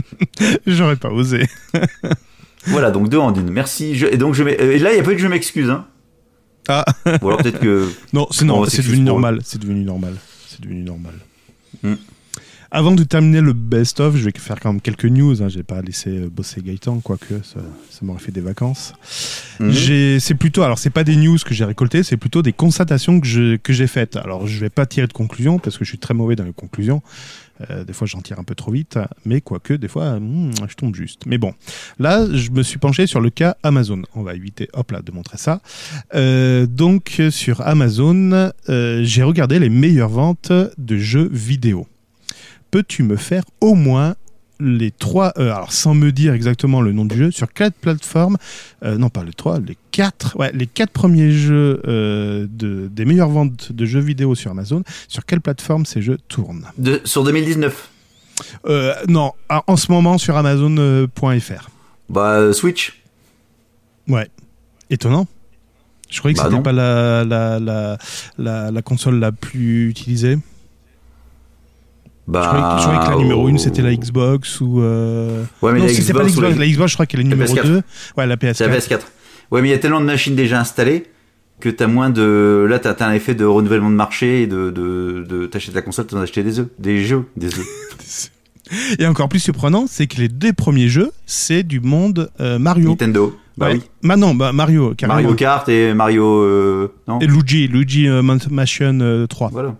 j'aurais pas osé. voilà, donc deux en une. Merci. Je- et donc je, euh, et là, il y a pas eu de je m'excuse. Hein. Ah, Ou alors peut-être que. non, c'est devenu normal. C'est devenu normal. C'est devenu normal. Hmm. Avant de terminer le best-of, je vais faire quand même quelques news. Hein. J'ai pas laissé euh, bosser Gaëtan, quoique ça, ça m'aurait fait des vacances. J'ai- C'est plutôt, alors c'est pas des news que j'ai récoltées, c'est plutôt des constatations que je- que j'ai faites. Alors je vais pas tirer de conclusion parce que je suis très mauvais dans les conclusions. Euh, des fois j'en tire un peu trop vite, mais quoique des fois hmm, je tombe juste. Mais bon, là je me suis penché sur le cas Amazon. On va éviter, hop là, de montrer ça. Euh, donc sur Amazon, euh, j'ai regardé les meilleures ventes de jeux vidéo. Peux-tu me faire au moins les trois, euh, alors sans me dire exactement le nom du jeu, sur quelle plateforme, euh, non pas les trois, les quatre, ouais, les quatre premiers jeux euh, de, des meilleures ventes de jeux vidéo sur Amazon, sur quelle plateforme ces jeux tournent? De, sur 2019. euh, Non, en ce moment sur Amazon.fr. Bah, Switch. Ouais, étonnant. Je croyais que Bah c'était pas la, la, la, la, la console la plus utilisée. Bah. je, croyais, je croyais que la numéro 1 c'était la. Xbox ou. euh, Ouais, mais non, la pas la Xbox la- La Xbox, je crois qu'elle est La numéro PS4. 2. Ouais, la PS4. C'est la PS4. Ouais, mais il y a tellement de machines déjà installées que t'as moins de. Là, t'as t'as un effet de renouvellement de marché et de. de, de... T'achètes la console, t'en acheter des œufs. Des jeux. Des œufs. Et encore plus surprenant, c'est que les deux premiers jeux, c'est du monde euh, Mario. Nintendo. Bah Ouais. oui. Bah non, bah Mario, carrément. Mario Kart et Mario. euh, Non Et Luigi, Luigi Mansion euh, 3. Voilà.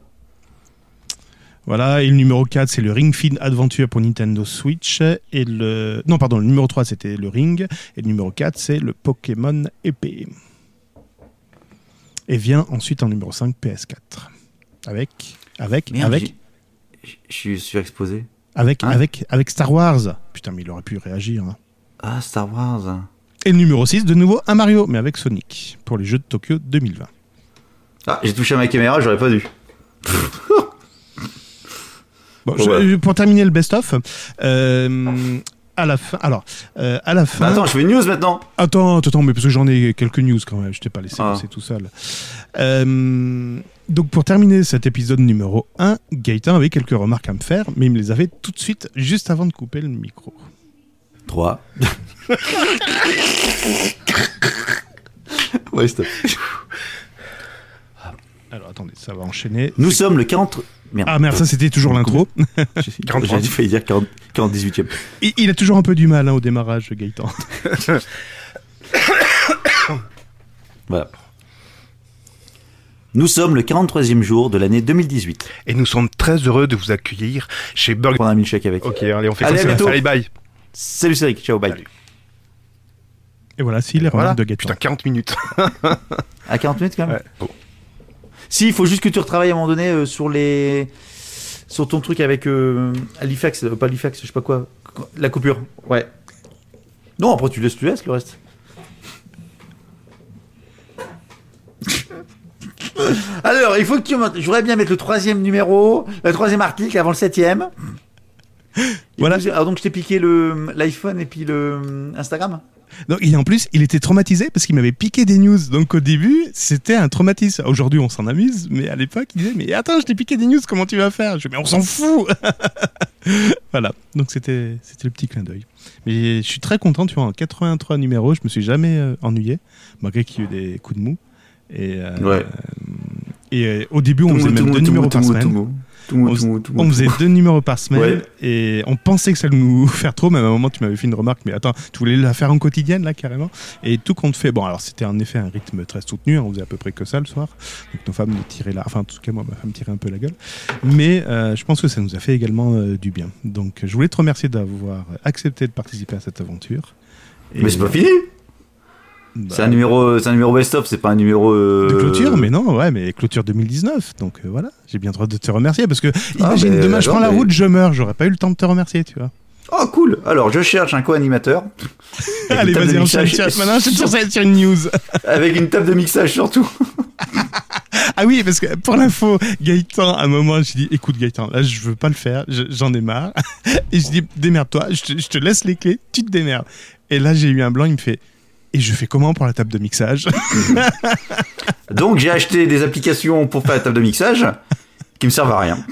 Voilà, et le numéro 4, c'est le Ring Fit Adventure pour Nintendo Switch. Et le... Non, pardon, le numéro 3, c'était le Ring. Et le numéro 4, c'est le Pokémon épée. Et vient ensuite en numéro 5, PS4. Avec, avec, Merde, avec, Je suis surexposé. avec, Hein avec, avec Star Wars. Putain, mais il aurait pu réagir. hein. Ah, Star Wars. Et le numéro 6, de nouveau, un Mario, mais avec Sonic, pour les Jeux de Tokyo 2020. Ah, j'ai touché à ma caméra, j'aurais pas dû. Bon, Bon, je- voilà. pour terminer le best-of, euh, à la fin, alors, euh, à la fin. Bah, attends, je fais une news maintenant. Attends, attends, mais parce que j'en ai quelques news quand même, je t'ai pas laissé Ah. passer tout seul. Euh, donc pour terminer cet épisode numéro 1, Gaëtan avait quelques remarques à me faire, mais il me les avait tout de suite, juste avant de couper le micro. 3. ouais, stop. Alors attendez, ça va enchaîner. Nous sommes le 40. Merde. Ah merde, ça c'était toujours l'intro. J'ai j'ai failli dire 40, 40 18 e Il, il a toujours un peu du mal hein, au démarrage, Gaëtan. Voilà. Nous sommes le 43e jour de l'année 2018. Et nous sommes très heureux de vous accueillir chez Burger. Prendre un milkshake avec. Ok, allez, on fait Allez, comme à ça. bientôt. Allez, bye. Salut Cédric, ciao, bye. Salut. Et voilà, si les Voilà. remarques de Gaëtan. Putain, 40 minutes. À 40 minutes quand même Ouais. Bon. Si, il faut juste que tu retravailles à un moment donné euh, sur les. Sur ton truc avec euh, l'IFAX, euh, pas l'IFAX, je sais pas quoi. La coupure. Ouais. Non, après tu laisses, tu laisses le reste. Alors, il faut que tu. Je voudrais bien mettre le troisième numéro, le troisième article avant le septième. Voilà. Alors donc je t'ai piqué le l'iPhone et puis le Instagram. Donc, et en plus, il était traumatisé parce qu'il m'avait piqué des news. Donc au début, c'était un traumatisme. Aujourd'hui, on s'en amuse, mais à l'époque, il disait Mais attends, je t'ai piqué des news, comment tu vas faire? Je dis, Mais on s'en fout Voilà, donc c'était le petit clin d'œil. Mais je suis très content, tu vois, en 83 numéros, je me suis jamais euh, ennuyé, malgré qu'il y ait eu des coups de mou. Et, euh, Ouais. et euh, au début, on faisait même deux numéros par semaine. On faisait deux numéros par semaine Ouais. et on pensait que ça allait nous faire trop, mais à un moment tu m'avais fait une remarque, mais attends, tu voulais la faire en quotidienne là carrément? Et tout compte fait, bon alors c'était en effet un rythme très soutenu, hein, on faisait à peu près que ça le soir, donc nos femmes nous tiraient là, enfin en tout cas moi ma femme tirait un peu la gueule, mais euh, je pense que ça nous a fait également euh, du bien. Donc je voulais te remercier d'avoir accepté de participer à cette aventure. Et- Mais c'est pas fini. Bah, C'est un numéro, c'est un numéro best-of, c'est pas un numéro. euh, de clôture, mais non, ouais, mais clôture 2019. Donc euh, voilà, j'ai bien le droit de te remercier parce que imagine mais demain je prends la route, je meurs, j'aurais pas eu le temps de te remercier, tu vois. Oh cool. Alors je cherche un co-animateur. Allez, vas-y, mixage- Tiens, Maintenant, je sur, sur une news. Avec une table de mixage surtout. Ah oui, parce que pour l'info, Gaëtan, à un moment, je dis écoute, Gaëtan, là, je veux pas le faire, je- j'en ai marre. Et je dis démerde-toi, je te laisse les clés, tu te démerdes. Et là, j'ai eu un blanc, il me fait et je fais comment pour la table de mixage? Donc j'ai acheté des applications pour faire la table de mixage qui me servent à rien.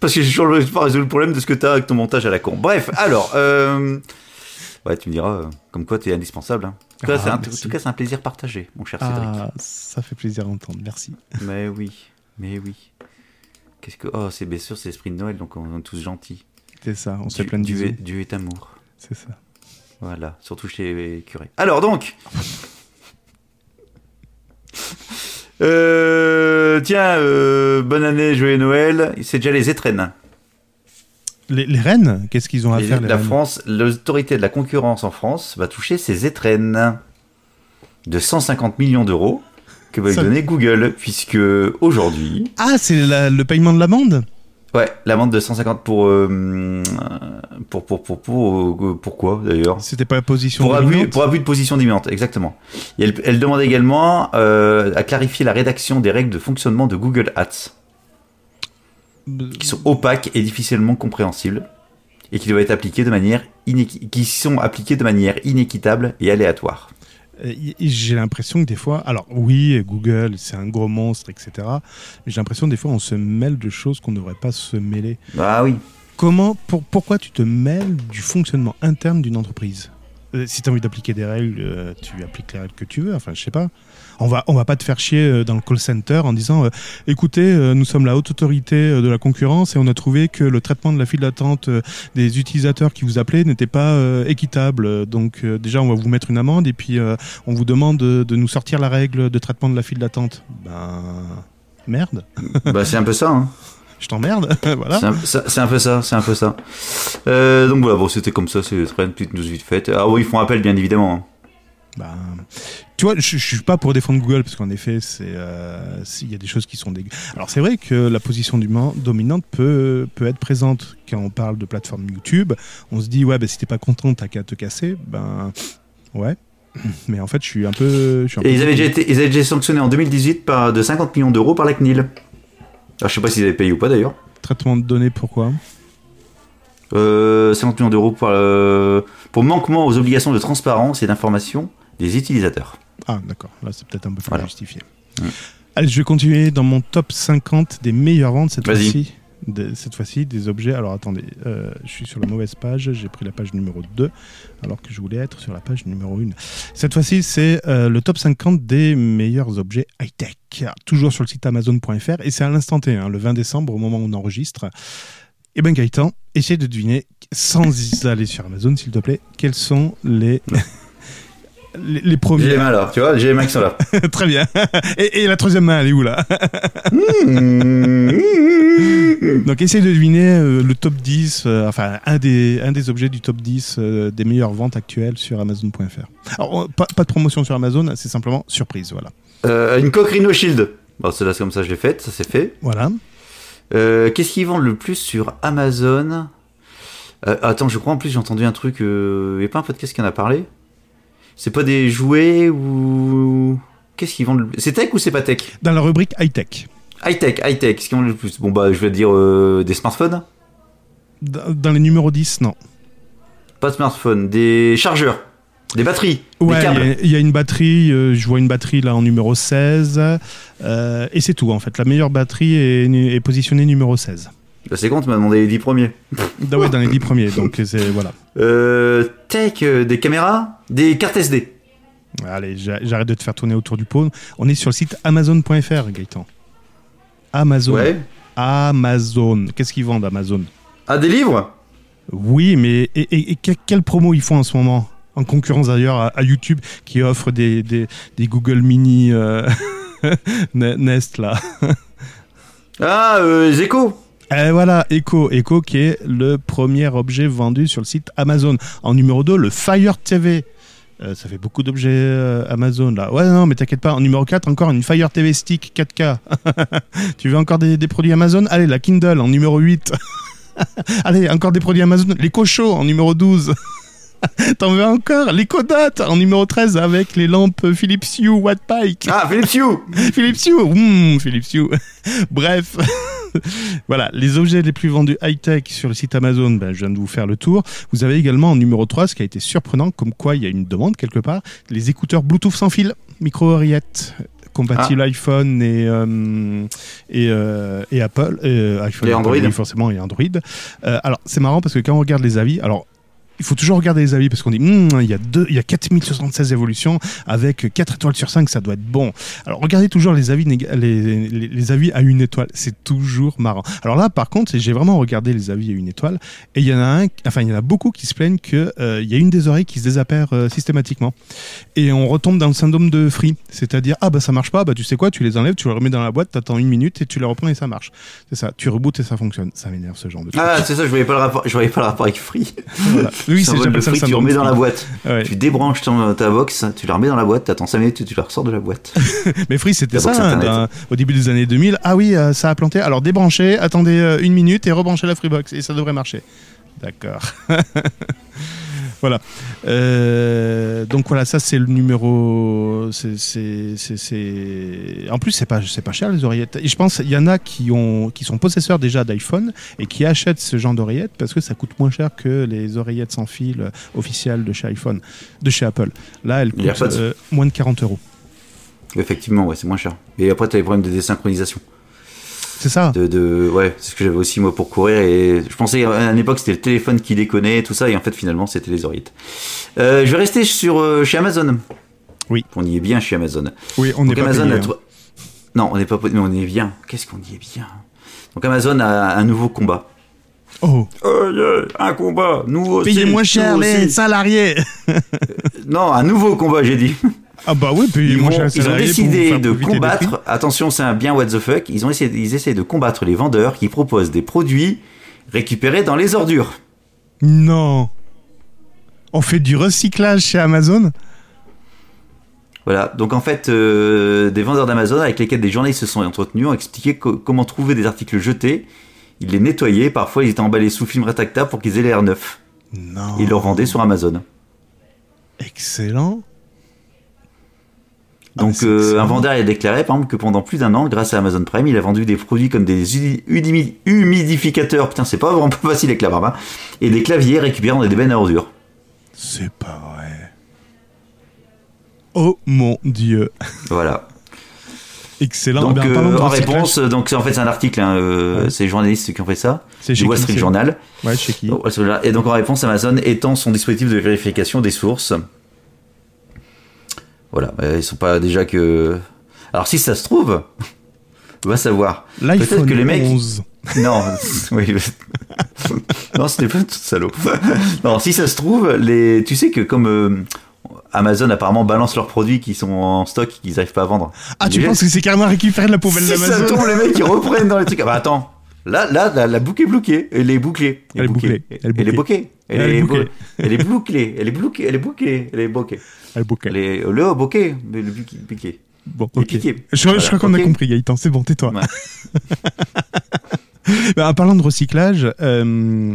Parce que j'ai toujours pas résolu le problème de ce que t'as avec ton montage à la con. Bref, alors, euh... ouais, tu me diras, euh, comme quoi t'es indispensable. hein. En tout cas, Ah, c'est un- en merci. tout cas, c'est un plaisir partagé, mon cher Cédric. Ah, ça fait plaisir à entendre, merci. Mais oui, mais oui. Qu'est-ce que. Oh, c'est bien sûr, c'est l'esprit de Noël, donc on est tous gentils. C'est ça, on se plein de Dieu Dieu est amour. C'est ça. Voilà, surtout chez les curés. Alors donc. Euh, tiens, euh, bonne année, joyeux Noël. C'est déjà les étrennes. Les, les reines, qu'est-ce qu'ils ont à Les- faire les la reines France, l'autorité de la concurrence en France va toucher ces étrennes de 150 millions d'euros que va lui donner Google, puisque aujourd'hui, Ah, c'est le paiement de l'amende? Ouais, l'amende de 150 pour euh, pour pour pour pour euh, pourquoi d'ailleurs C'était pas la position pour abus, pour abus de position dominante, exactement. Et elle, elle demande également euh, à clarifier la rédaction des règles de fonctionnement de Google Ads, qui sont opaques et difficilement compréhensibles, et qui doivent être appliquées de manière qui sont appliquées de manière inéquitable et aléatoire. Euh, J'ai l'impression que des fois, alors oui, Google, c'est un gros monstre, etc. Mais j'ai l'impression que des fois, on se mêle de choses qu'on ne devrait pas se mêler. Ah oui. Comment, pour, pourquoi tu te mêles du fonctionnement interne d'une entreprise? Euh, Si tu as envie d'appliquer des règles, euh, tu appliques les règles que tu veux. Enfin, je sais pas. On va, on va pas te faire chier euh, dans le call center en disant, euh, écoutez, euh, nous sommes la haute autorité de la concurrence et on a trouvé que le traitement de la file d'attente des utilisateurs qui vous appelaient n'était pas équitable. Donc déjà, on va vous mettre une amende et puis on vous demande de, de nous sortir la règle de traitement de la file d'attente. Ben merde, bah c'est un peu ça. Hein. je t'emmerde, voilà. C'est un, peu ça, c'est un peu ça. Euh, donc voilà, bon, c'était comme ça, c'est très une petite news vite faite. Ah oui, ils font appel, bien évidemment. hein. Tu vois, je, je suis pas pour défendre Google parce qu'en effet, c'est euh, c'est- il y a des choses qui sont dégueu. Alors c'est vrai que la position du dominante peut peut être présente quand on parle de plateforme YouTube. On se dit ouais, ben si t'es pas content, t'as qu'à te casser. Ben ouais. Mais en fait, je suis un peu. Je suis un peu Et ils avaient, déjà été, ils avaient déjà en 2018 par, de 50 millions d'euros par la CNIL. Alors, je sais pas s'ils avaient payé ou pas d'ailleurs. Traitement de données, pourquoi? Euh, 50 millions d'euros pour, euh, pour manquement aux obligations de transparence et d'information des utilisateurs. Ah d'accord, là c'est peut-être un peu plus Voilà. justifié. Ouais. Allez, je vais continuer dans mon top 50 des meilleures ventes cette fois-ci. De- cette fois-ci, des objets. Alors attendez, euh, je suis sur la mauvaise page, j'ai pris la page numéro 2, alors que je voulais être sur la page numéro 1. Cette fois-ci, c'est euh, le top 50 des meilleurs objets high-tech. Toujours sur le site amazon.fr, et c'est à l'instant T, hein, le 20 décembre, au moment où on enregistre. Et ben Gaëtan, essaye de deviner, sans aller sur Amazon s'il te plaît, quels sont les, les, les premiers. J'ai les mains là, tu vois, j'ai les mains qui sont là. Très bien. Et, et la troisième main, elle est où là? Donc essaye de deviner euh, le top 10, euh, enfin un des, un des objets du top 10 euh, des meilleures ventes actuelles sur Amazon.fr. Alors pas, pas de promotion sur Amazon, c'est simplement surprise, voilà. Une coque Rhino Shield. Bon, c'est comme ça, je l'ai faite, ça c'est fait. Voilà. Qu'est-ce qu'ils vendent le plus sur Amazon? Attends, je crois en plus j'ai entendu un truc. A pas un podcast qui en a parlé? C'est pas des jouets ou. Qu'est-ce qu'ils vendent le C'est tech ou c'est pas tech? Dans la rubrique high-tech. High tech, high tech, ce qu'ils vendent le plus? Bon bah je vais dire euh, des smartphones Dans, les numéros 10, non. Pas de smartphones, des chargeurs, des batteries, Ouais, il y a- il y, a une batterie, euh, je vois une batterie là en numéro 16, euh, et c'est tout en fait. La meilleure batterie est, est positionnée numéro 16. Bah, c'est con, tu m'as demandé les 10 premiers. Ah ouais, dans les 10 premiers, donc c'est voilà. Euh, tech, euh, des caméras, des cartes SD. Allez, j'a- j'arrête de te faire tourner autour du pot. On est sur le site amazon.fr, Gaëtan. Amazon. Ouais. Amazon. Qu'est-ce qu'ils vendent Amazon? Ah, des livres? Oui, mais et, et- et que- quelle promo ils font en ce moment? En concurrence d'ailleurs à, à YouTube qui offre des, des, des Google Mini euh, Ne- Nest là. Ah, euh, les échos Et voilà, Echo. Echo qui est le premier objet vendu sur le site Amazon. En numéro 2, le Fire TV. Euh, ça fait beaucoup d'objets euh, Amazon là. Ouais, non, mais t'inquiète pas. En numéro 4, encore une Fire TV Stick 4K. tu veux encore des, des produits Amazon? Allez, la Kindle en numéro 8. Allez, encore des produits Amazon. Les Cochos en numéro 12. T'en veux encore? Les Dot en numéro 13 avec les lampes Philips Hue Watt Pike. Ah, Philips Hue Philips Hue, Mmh, Philips Hue. Bref, voilà, les objets les plus vendus high-tech sur le site Amazon, ben, je viens de vous faire le tour. Vous avez également en numéro 3, ce qui a été surprenant, comme quoi il y a une demande quelque part, les écouteurs Bluetooth sans fil, micro-oreillettes compatibles iPhone et, euh, et, euh, et Apple, euh, iPhone Et Android. forcément, et Android. Euh, alors, c'est marrant parce que quand on regarde les avis, alors il faut toujours regarder les avis parce qu'on dit Hmm, il y a deux, il y a 4076 évolutions avec 4 étoiles sur 5, ça doit être bon. Alors regardez toujours les avis les, les, les avis à une étoile, c'est toujours marrant. Alors là par contre, j'ai vraiment regardé les avis à une étoile et il y en a un enfin il y en a beaucoup qui se plaignent que euh, il y a une des oreilles qui se désappaire euh, systématiquement. Et on retombe dans le syndrome de free, c'est-à-dire ah bah ça marche pas, bah tu sais quoi, tu les enlèves, tu les remets dans la boîte, t'attends une minute et tu les reprends et ça marche. C'est ça, tu rebootes et ça fonctionne. Ça m'énerve ce genre de truc. Ah, c'est ça, je voyais pas le rapport, je voyais pas le rapport avec Free. Voilà. Oui, c'est le Free, tu remets dans la boîte. Ouais. Tu débranches ton, ta box, tu la remets dans la boîte, t'attends 5 minutes et tu la ressors de la boîte. Mais Free, c'était ça, hein, au début des années 2000. Ah oui, euh, ça a planté. Alors débranchez, attendez euh, une minute et rebranchez la Freebox et ça devrait marcher. D'accord. voilà. Euh, donc voilà, ça c'est le numéro. c'est- En plus, c'est pas, c'est pas cher les oreillettes. Et je pense il y en a qui ont, qui sont possesseurs déjà d'iPhone et qui achètent ce genre d'oreillettes parce que ça coûte moins cher que les oreillettes sans fil officielles de chez iPhone, de chez Apple. Là, elles Les coûtent euh, moins de 40 euros. Effectivement, ouais, c'est moins cher. Et après, t'as les problèmes de désynchronisation. C'est ça. De, de, ouais, c'est ce que j'avais aussi moi pour courir. Et je pensais à une époque c'était le téléphone qui déconnait, tout ça, et en fait finalement c'était les oreillettes. Euh, je vais rester sur euh, chez Amazon. Oui. On y est bien chez Amazon. Oui, on n'est pas Amazon payé, hein. Non, on n'est pas, mais on y est bien. Qu'est-ce qu'on y est bien? Donc Amazon a un nouveau combat. Oh, Oh yeah, un combat, aussi. payez moins cher les salariés. Non, un nouveau combat, j'ai dit. Ah bah oui, payez Ils, les ils ont décidé de combattre. Attention, c'est un bien what the fuck. Ils ont essayé, ils essayent de combattre les vendeurs qui proposent des produits récupérés dans les ordures. Non. On fait du recyclage chez Amazon Voilà, donc en fait, euh, des vendeurs d'Amazon avec lesquels des journalistes se sont entretenus ont expliqué co- comment trouver des articles jetés. Ils les nettoyaient, parfois ils étaient emballés sous film rétractable pour qu'ils aient l'air neuf. Non. Ils le revendaient sur Amazon. Excellent. Ah, Donc euh, un vendeur a déclaré par exemple que pendant plus d'un an, grâce à Amazon Prime, il a vendu des produits comme des humi- humi- humidificateurs, putain c'est pas vraiment pas facile avec la barbe, hein, et des claviers récupérés dans des bennes à ordures. C'est pas vrai. Oh mon dieu. Voilà. Excellent. Donc Ben, euh, en réponse, donc c'est en fait c'est un article, hein, euh, Ouais. c'est les journalistes qui ont fait ça, c'est du chez Wall qui, Street Journal. Ouais, chez qui? Oh. Et donc en réponse, Amazon étend son dispositif de vérification des sources. Voilà, bah, ils sont pas déjà que. Alors si ça se trouve, on va savoir. L'iPhone que les mecs- 11. Non, oui. non, c'était pas tout salaud. non, si ça se trouve, les, tu sais que comme euh, Amazon apparemment balance leurs produits qui sont en stock et qu'ils n'arrivent pas à vendre. Ah, tu penses que c'est carrément récupéré de la poubelle si ça tombe, les mecs ils reprennent dans les trucs. Ah bah attends, là, là, la, la boucle est bloquée. Elle est bouclée. Elle est bouclée. Elle est Elle est bouquée. Elle est est bouquée. bou- Elle est bouclée. Elle est bloquée. Elle est bouquée. Elle est bouquée. Elle boucle. Elle est le bouquet, le buquet. Bon, ok. Je, crois qu'on a compris, Gaëtan. C'est bon, tais-toi. Ouais. Ben, en parlant de recyclage, euh,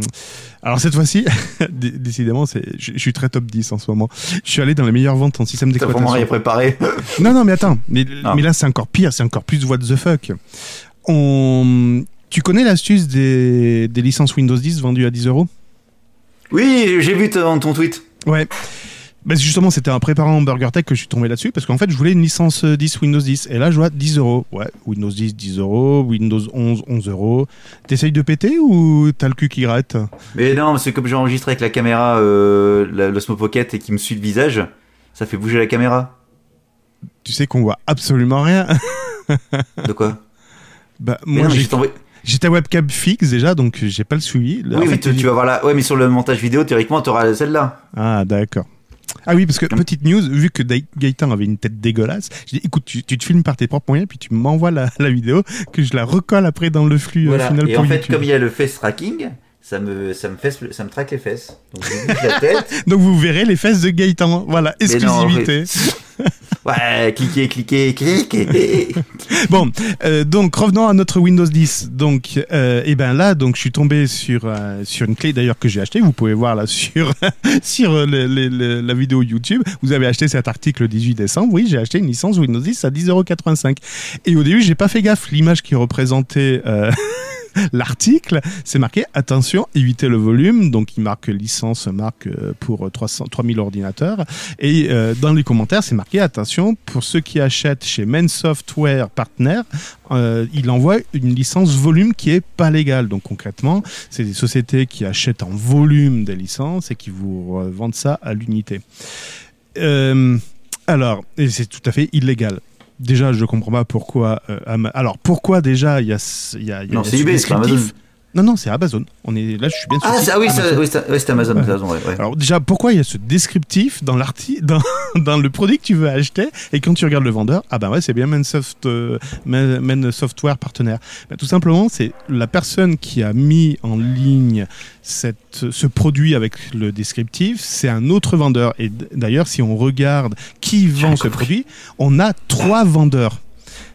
alors cette fois-ci, dé- décidément, je, je suis très top 10 en ce moment. Je suis allé dans les meilleures ventes en système T'as vraiment rien d'exploitation. préparé. Non, non, mais attends, mais, mais là c'est encore pire, c'est encore plus what the fuck. On... Tu connais l'astuce des, des licences Windows 10 vendues à 10 euros? Oui, j'ai vu ton, ton tweet. Ouais. Ben justement, c'était en préparant Burger Tech que je suis tombé là-dessus parce qu'en fait, je voulais une licence euh, 10 Windows 10 et là, je vois 10 euros. Ouais, Windows 10, 10 euros, Windows 11, 11 euros. T'essayes de péter ou t'as le cul qui gratte? Mais non, c'est comme j'ai enregistré avec la caméra euh, l'Osmo Pocket et qui me suit le visage, ça fait bouger la caméra. Tu sais qu'on voit absolument rien. De quoi? Bah, moi, j'ai ta webcam fixe déjà, donc j'ai pas le suivi. Là, Oui, mais tu, vas voir là. Ouais, mais sur le montage vidéo, théoriquement, tu auras celle-là. Ah, d'accord. Ah oui, parce que petite news, vu que Gaëtan avait une tête dégueulasse, j'ai dit écoute, tu, tu te filmes par tes propres moyens, puis tu m'envoies la, la vidéo, que je la recolle après dans le flux euh, Voilà. final Et pour en fait, YouTube. comme il y a le face tracking, ça me, ça me, fesse- ça me traque les fesses. Donc, je bouge la tête. Donc vous verrez les fesses de Gaëtan. Voilà, non, exclusivité. Ouais, cliquez, cliquez, cliquez. Bon, euh, donc revenons à notre Windows 10. Donc, euh, et ben là, donc je suis tombé sur euh, sur une clé d'ailleurs que j'ai acheté. Vous pouvez voir là sur sur le- le- le- la vidéo YouTube. Vous avez acheté cet article le 18 décembre. Oui, j'ai acheté une licence Windows 10 à 10,85€. Et au début, j'ai pas fait gaffe. L'image qui représentait L'article, c'est marqué attention, évitez le volume. Donc, il marque licence, marque euh, pour 300, 3000 ordinateurs. Et euh, dans les commentaires, c'est marqué attention, pour ceux qui achètent chez Men Software Partner, euh, il envoie une licence volume qui est pas légale. Donc, concrètement, c'est des sociétés qui achètent en volume des licences et qui vous vendent ça à l'unité. Alors, c'est tout à fait illégal. Déjà, je comprends pas pourquoi. euh, alors, pourquoi déjà il y a, y a, y a Non, c'est ce eBay, c'est Amazon. Non, non, c'est Amazon. On est là, je suis bien sûr. Ah, ça, oui, oui, c'est ouais, c'est Amazon, Ouais. t'as raison, ouais, ouais. Alors déjà, pourquoi il y a ce descriptif dans dans, dans le produit que tu veux acheter et quand tu regardes le vendeur, ah ben ouais, c'est bien Mansoft, euh, Man- Software partenaire. Ben, tout simplement, c'est la personne qui a mis en ligne cette, ce produit avec le descriptif, c'est un autre vendeur. Et d'ailleurs, si on regarde qui vend ce produit, on a trois vendeurs.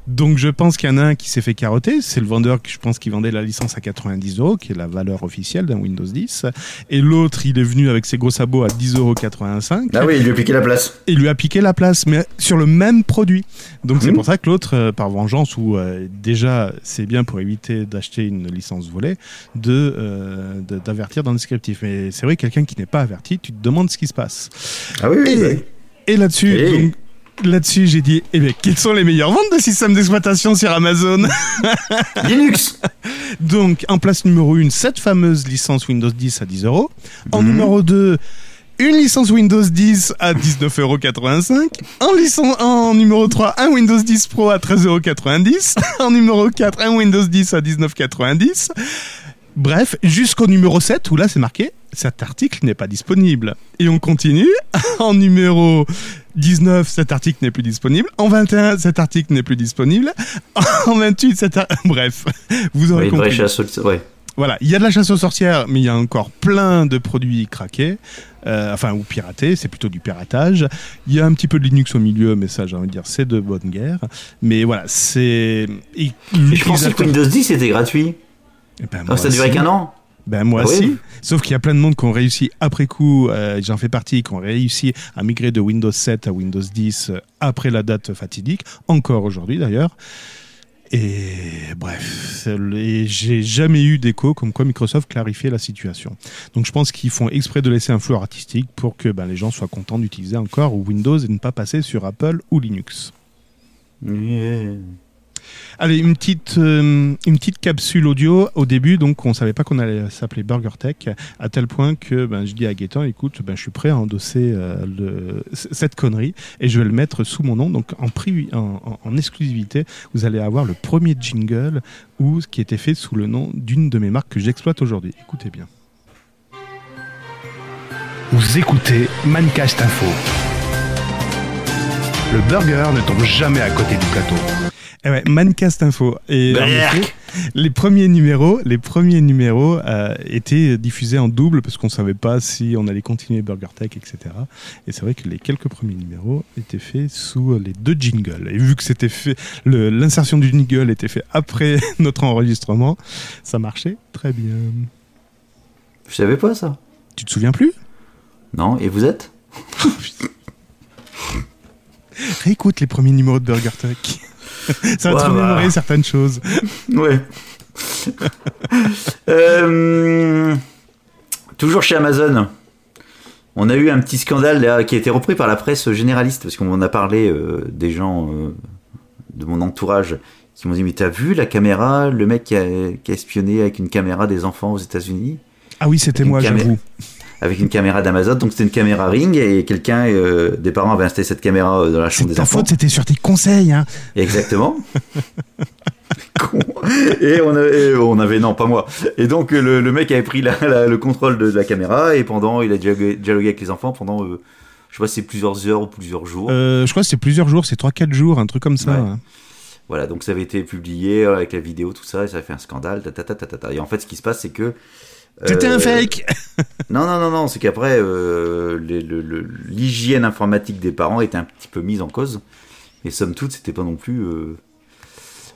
Donc je pense qu'il y en a un qui s'est fait carotter, c'est le vendeur que je pense qui vendait la licence à 90 euros, qui est la valeur officielle d'un Windows 10. Et l'autre, il est venu avec ses gros sabots à 10,85 euros Ah oui, il lui a piqué la place. et lui a piqué la place, mais sur le même produit. Donc c'est Mhm. pour ça que l'autre, euh, par vengeance, ou euh, déjà c'est bien pour éviter d'acheter une licence volée, de euh, de- d'avertir dans le descriptif. Mais c'est vrai, quelqu'un qui n'est pas averti, tu te demandes ce qui se passe. Ah oui, oui, Et, oui. et là-dessus, Et- donc, là-dessus, j'ai dit, eh bien, quelles sont les meilleures ventes de systèmes d'exploitation sur Amazon Linux Donc, en place numéro 1, cette fameuse licence Windows 10 à 10 euros. En Mhm. numéro 2, une licence Windows 10 à 19,85 euros. En, licence, en numéro 3, un Windows 10 Pro à 13,90 euros. En numéro 4, un Windows 10 à 19,90 Bref, jusqu'au numéro 7, où là c'est marqué cet article n'est pas disponible. Et on continue. En numéro 19, cet article n'est plus disponible. En 21, cet article n'est plus disponible. En 28, cet ar- Bref, vous aurez Oui, compris. chasse au- Ouais. Voilà, il y a de la chasse aux sorcières, mais il y a encore plein de produits craqués, euh, enfin ou piratés, c'est plutôt du piratage. Il y a un petit peu de Linux au milieu, mais ça, j'ai envie de dire, c'est de bonne guerre. Mais voilà, c'est. et je pensais que Windows 10 était gratuit. Eh ben, ça si. qu'un an Ben moi Ah oui. aussi. Sauf qu'il y a plein de monde qui ont réussi après coup, euh, j'en fais partie, qui ont réussi à migrer de Windows 7 à Windows 10 euh, après la date fatidique, encore aujourd'hui d'ailleurs. Et bref, j'ai jamais eu d'écho comme quoi Microsoft clarifiait la situation. Donc je pense qu'ils font exprès de laisser un flou artistique pour que ben, les gens soient contents d'utiliser encore Windows et ne pas passer sur Apple ou Linux. Yeah. Allez, une petite, euh, une petite capsule audio. Au début, donc, on savait pas qu'on allait s'appeler Burger Tech, à tel point que ben, je dis à Gaëtan, écoute, ben, je suis prêt à endosser euh, cette connerie et je vais le mettre sous mon nom. Donc, en, en, exclusivité, vous allez avoir le premier jingle qui était fait sous le nom d'une de mes marques que j'exploite aujourd'hui. Écoutez bien. Vous écoutez Mancast Info. Le burger ne tombe jamais à côté du plateau. Eh ouais, Mancast Info. Et en effet, les premiers numéros, les premiers numéros euh, étaient diffusés en double parce qu'on savait pas si on allait continuer Burger Tech, etc. Et c'est vrai que les quelques premiers numéros étaient faits sous les deux jingles. Et vu que c'était fait, l'insertion du jingle était fait après notre enregistrement, ça marchait très bien. Je savais pas ça. Tu te souviens plus? Non, et vous êtes? Réécoute les premiers numéros de Burger Tech. ça va te remémorer certaines choses. Ouais. Euh, toujours chez Amazon. On a eu un petit scandale là, qui a été repris par la presse généraliste, parce qu'on en a parlé euh, des gens euh, de mon entourage qui m'ont dit Mais t'as vu la caméra, le mec qui a, qui a espionné avec une caméra des enfants aux États-Unis? Ah oui, c'était moi, j'avoue. Avec une caméra d'Amazon, donc c'était une caméra Ring et quelqu'un, euh, des parents avaient installé cette caméra euh, dans la chambre des ta enfants. faute, c'était sur tes conseils. Hein. Exactement. Con. Et on avait, et on avait, non, pas moi. Et donc le, le mec avait pris la- la- le contrôle de, de la caméra et pendant, il a dialogué, dialogué avec les enfants pendant, euh, je sais pas, si c'est plusieurs heures ou plusieurs jours. Euh, je crois que c'est plusieurs jours, c'est 3-4 jours, un truc comme ça. Ouais. hein. Voilà, donc ça avait été publié avec la vidéo, tout ça, et ça a fait un scandale. ta. Et en fait, ce qui se passe, c'est que. C'était euh, un fake Non, non, non, non, c'est qu'après, euh, l'hygiène informatique des parents était un petit peu mise en cause. Et somme toute, c'était pas non plus. euh,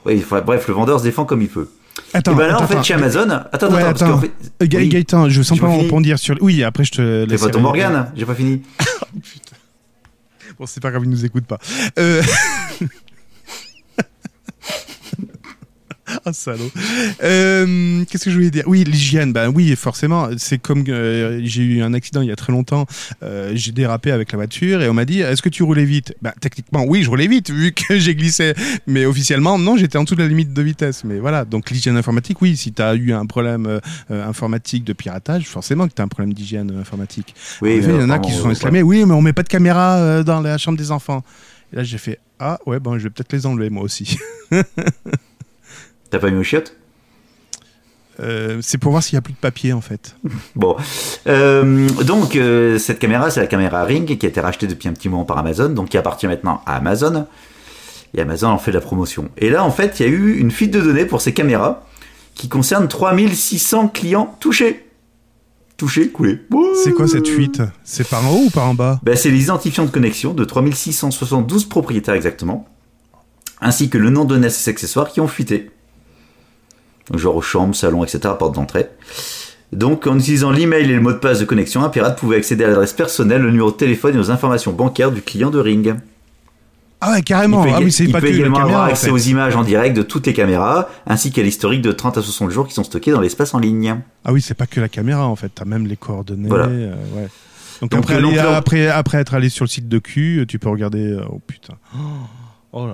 ouais, enfin, bref, le vendeur se défend comme il peut. Attends, et ben là, attends, en fait, attends. chez Amazon. Attends, Ouais, attends, parce qu'en fait. Euh, oui, Gaëtan, je sens J'ai pas pas fini. rebondir sur. Oui, après je te laisse. pas ton Morgane, j'ai pas fini. Bon, c'est pas grave, il nous écoute pas. Euh... Ah, salaud. Euh, Qu'est-ce que je voulais dire? Oui, l'hygiène, ben oui, forcément. C'est comme euh, j'ai eu un accident il y a très longtemps. euh, j'ai dérapé avec la voiture et on m'a dit Est-ce que tu roulais vite? Ben techniquement, oui, je roulais vite vu que j'ai glissé. Mais officiellement, non, j'étais en dessous de la limite de vitesse. Mais voilà, donc l'hygiène informatique, oui, si tu as eu un problème informatique de piratage, forcément que tu as un problème d'hygiène informatique. Oui, En mais il y en a qui se sont exclamés Oui, mais on met pas de caméra dans la chambre des enfants. Et là, j'ai fait Ah, ouais, bon, je vais peut-être les enlever moi aussi. T'as pas mis aux chiottes Euh, c'est pour voir s'il y a plus de papier en fait. Bon, Euh, donc euh, cette caméra, c'est la caméra Ring qui a été rachetée depuis un petit moment par Amazon, donc qui appartient maintenant à Amazon. Et Amazon en fait de la promotion. Et là, en fait, il y a eu une fuite de données pour ces caméras qui concerne 3600 clients touchés. Touchés, coulés. C'est quoi cette fuite? C'est par en haut ou par en bas? Ben, C'est les identifiants de connexion de 3672 propriétaires exactement, ainsi que le nom de NES et accessoires qui ont fuité. Genre chambre, salon, etc., porte d'entrée. Donc, en utilisant l'email et le mot de passe de connexion, un pirate pouvait accéder à l'adresse personnelle, le numéro de téléphone et aux informations bancaires du client de Ring. Ah ouais, Il carrément. peut, ah oui, c'est il pas peut que également caméra. avoir en accès fait. aux images en direct de toutes les caméras, ainsi qu'à l'historique de 30 à 60 jours qui sont stockés dans l'espace en ligne. Ah oui, c'est pas que la caméra en fait. T'as même les coordonnées. Voilà. euh, ouais. Donc, Donc, après, aller- l'ampleur- après, après être allé sur le site de Q, tu peux regarder. euh, Oh putain. Oh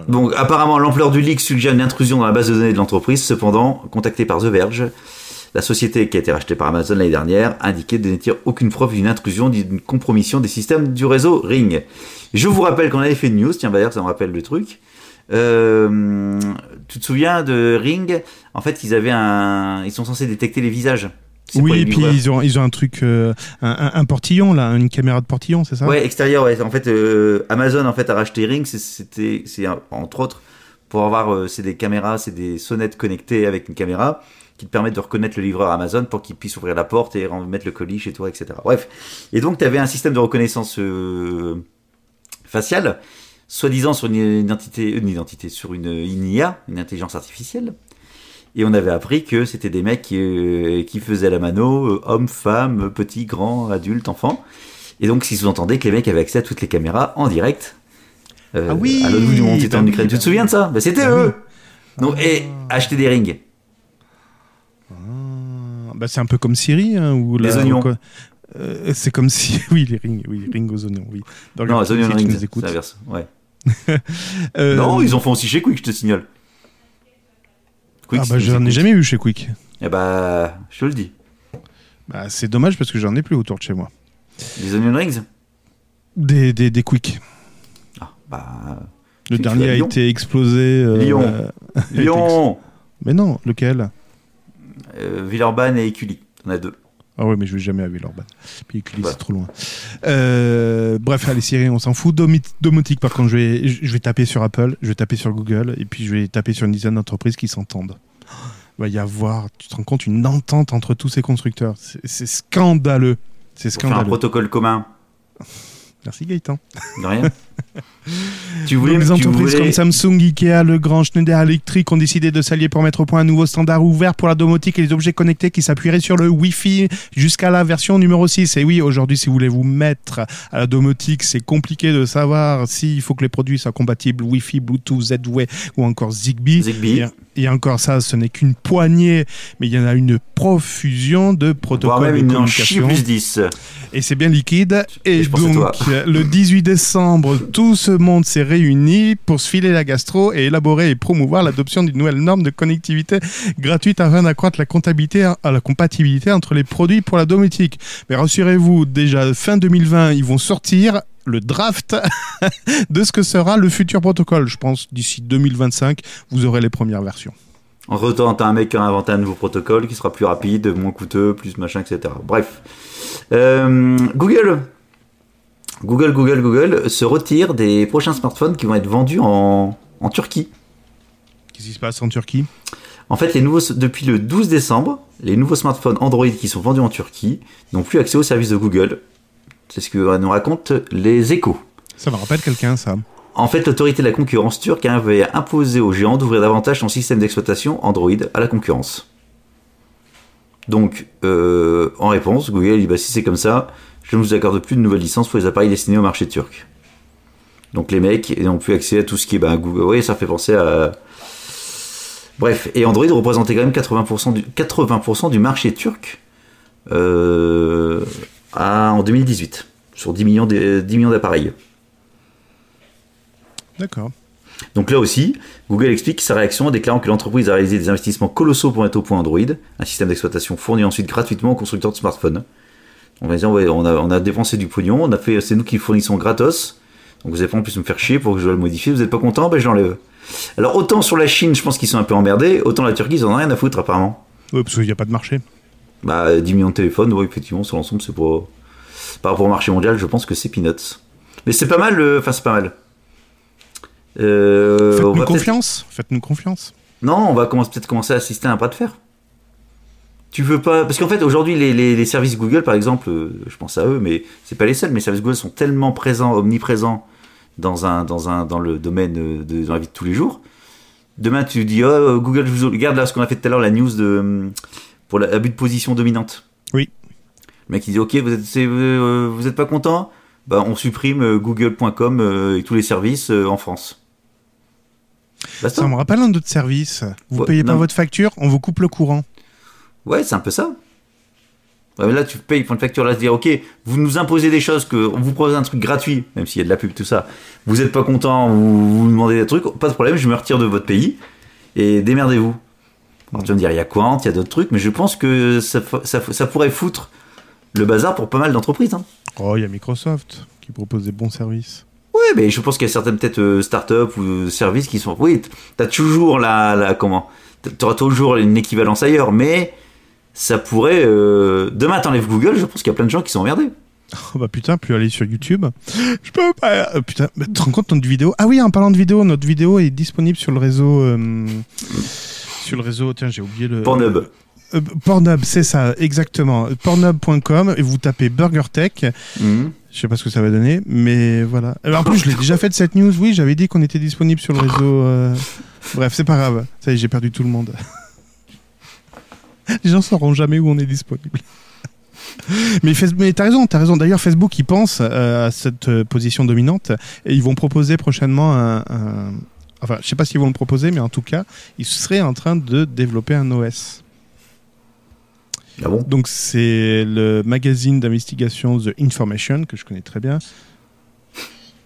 Donc apparemment l'ampleur du leak suggère une intrusion dans la base de données de l'entreprise. Cependant, contacté par The Verge, la société qui a été rachetée par Amazon l'année dernière indiquait de n'étir aucune preuve d'une intrusion, d'une compromission des systèmes du réseau Ring. Je vous rappelle qu'on avait fait une news, tiens d'ailleurs ça me rappelle le truc. Euh, tu te souviens de Ring? En fait, ils avaient un, ils sont censés détecter les visages. Oui, et puis ils ont, ils ont un truc, euh, un, portillon là, une caméra de portillon, c'est ça? Ouais, extérieur, ouais. En fait, euh, Amazon en fait a racheté Ring, c'est- c'était, c'est entre autres pour avoir, euh, c'est des caméras, c'est des sonnettes connectées avec une caméra qui te permettent de reconnaître le livreur Amazon pour qu'il puisse ouvrir la porte et remettre le colis chez toi, etc. Bref. Et donc, tu avais un système de reconnaissance faciale, soi-disant sur une identité, une identité, sur une, une IA, une intelligence artificielle. Et on avait appris que c'était des mecs qui, euh, qui faisaient la mano, euh, hommes, femmes, petits, grands, adultes, enfants. Et donc, s'ils sous-entendaient que les mecs avaient accès à toutes les caméras en direct. euh, Ah oui, À l'autre bout du monde, c'était en Ukraine. tu te souviens de ça? Bah, C'était Bah eux Donc, et acheter des rings. Ah, bah, c'est un peu comme Siri, hein, ou Les la- oignons. Euh, c'est comme si, oui, les rings, oui, les rings aux oignons, oui. Donc, Non, les si tu rings, c'est l'inverse. Ouais. Euh, Non, ils en font aussi chez Quick, je te signale. Quick, Ah bah nous j'en ai jamais eu chez Quick. Eh bah, je te le dis. Bah, c'est dommage parce que j'en ai plus autour de chez moi. Les onion rings Des, des, des Quick. Ah, bah. Le dernier vas à a Lyon été explosé. euh, Lyon. euh, Lyon Mais non, lequel? Euh, Villeurbanne et Écully. On a deux. Ah ouais, mais je vais jamais à Villeurbanne. Puis Écully, Bah. c'est trop loin. Euh, bref, allez, Siri, on s'en fout. Domi- Domotique, par contre, je vais, je vais taper sur Apple, je vais taper sur Google, et puis je vais taper sur une dizaine d'entreprises qui s'entendent. Il va y avoir, tu te rends compte, une entente entre tous ces constructeurs. C'est scandaleux. C'est Pour faire un scandaleux. protocole commun. Merci Gaëtan. De rien. tu voulais, Donc, les entreprises voulais- comme Samsung, Ikea, Legrand, Schneider Electric ont décidé de s'allier pour mettre au point un nouveau standard ouvert pour la domotique et les objets connectés qui s'appuierait sur le Wi-Fi jusqu'à la version numéro 6. Et oui, aujourd'hui, si vous voulez vous mettre à la domotique, c'est compliqué de savoir s'il faut que les produits soient compatibles Wi-Fi, Bluetooth, Z-Wave ou encore Zigbee. Zigbee. Et, et encore ça, ce n'est qu'une poignée, mais il y en a une profusion de protocoles même de une en chi communication plus 10. et c'est bien liquide. Et donc, le 18 décembre, tout ce monde s'est réuni pour se filer la gastro et élaborer et promouvoir l'adoption d'une nouvelle norme de connectivité gratuite afin d'accroître la, comptabilité, à la compatibilité entre les produits pour la domotique. Mais rassurez-vous, déjà fin 2020, ils vont sortir le draft de ce que sera le futur protocole. Je pense d'ici 2025, vous aurez les premières versions. En retenant, t'as un mec qui a inventé un nouveau protocole qui sera plus rapide, moins coûteux, plus machin, etc. Bref. Euh, Google. Google, Google, Google se retire des prochains smartphones qui vont être vendus en, en Turquie. Qu'est-ce qui se passe en Turquie? En fait, les nouveaux, depuis le 12 décembre, les nouveaux smartphones Android qui sont vendus en Turquie n'ont plus accès au service de Google. C'est ce que nous racontent les échos. Ça me rappelle quelqu'un, ça. En fait, l'autorité de la concurrence turque avait imposé aux géants d'ouvrir davantage son système d'exploitation Android à la concurrence. Donc, euh, en réponse, Google dit bah, si c'est comme ça, je ne vous accorde plus de nouvelles licences pour les appareils destinés au marché turc. Donc les mecs n'ont plus accès à tout ce qui est bah, Google. Oui, ça fait penser à. Bref, et Android représentait quand même 80% du, 80 du marché turc euh, à- en 2018, sur 10 millions de- 10 millions d'appareils. D'accord. Donc là aussi, Google explique sa réaction en déclarant que l'entreprise a réalisé des investissements colossaux pour mettre au point Android, un système d'exploitation fourni ensuite gratuitement aux constructeurs de smartphones. On va dire, ouais, on a, on a dépensé du pognon, on a fait, c'est nous qui fournissons gratos, donc vous avez pas en plus me faire chier pour que je dois le modifier, vous êtes pas content, ben je l'enlève. Alors autant sur la Chine, je pense qu'ils sont un peu emmerdés, autant la Turquie, ils en ont rien à foutre apparemment. Ouais, parce qu'il n'y a pas de marché. Bah 10 millions de téléphones, oui effectivement, sur l'ensemble, c'est pas... Par rapport au marché mondial, je pense que c'est peanuts. Mais c'est pas mal, euh, enfin c'est pas mal. Euh, Faites-nous confiance. Faites-nous confiance. non, on va commencer- peut-être commencer à assister à un pas de fer. Tu veux pas. Parce qu'en fait, aujourd'hui, les, les- les services Google, par exemple, euh, je pense à eux, mais c'est pas les seuls, mais les services Google sont tellement présents, omniprésents dans, un, dans, un, dans le domaine euh, de, dans la vie de tous les jours. Demain, tu dis, oh, Google, je vous regarde là ce qu'on a fait tout à l'heure, la news de, pour l'abus de position dominante. Oui. Le mec, il dit, ok, vous êtes, euh, vous êtes pas content? Bah, On supprime euh, google.com euh, et tous les services euh, en France. Ça me rappelle un autre service. Vous Ouais, payez pas votre facture, on vous coupe le courant. Ouais, c'est un peu ça. Ouais, là, tu payes pour une facture, là, se dire, ok, vous nous imposez des choses, que on vous propose un truc gratuit, même s'il y a de la pub, tout ça. Vous n'êtes pas content, vous, vous demandez des trucs, pas de problème, je me retire de votre pays et démerdez-vous. Alors tu vas me dire, il y a Quant, il y a d'autres trucs, mais je pense que ça, ça, ça pourrait foutre le bazar pour pas mal d'entreprises. Hein. Oh, il y a Microsoft qui propose des bons services. Oui, mais je pense qu'il y a certaines peut-être euh, startups ou services qui sont. Oui, t'as toujours la, la comment T'auras toujours une équivalence ailleurs, mais ça pourrait. euh, Demain, t'enlèves Google, je pense qu'il y a plein de gens qui sont emmerdés. Oh bah putain, plus aller sur YouTube. Je peux pas. euh, putain, mais tu te rends compte notre vidéo Ah oui, en parlant de vidéo, notre vidéo est disponible sur le réseau. euh, sur le réseau, tiens, j'ai oublié le. Pornhub. Euh, Pornhub, c'est ça, exactement. Pornhub.com et vous tapez BurgerTech. Mhm. Je sais pas ce que ça va donner, mais voilà. En plus, je l'ai déjà fait de cette news. Oui, j'avais dit qu'on était disponible sur le réseau. Bref, c'est pas grave. Ça y est, j'ai perdu tout le monde. Les gens sauront jamais où on est disponible. Mais, mais t'as raison, t'as raison. D'ailleurs, Facebook, ils pensent euh, à cette euh, position dominante et ils vont proposer prochainement un, un- Enfin, je sais pas s'ils vont le proposer, mais en tout cas, ils seraient en train de développer un OS. Ah bon? Donc c'est le magazine d'investigation The Information que je connais très bien.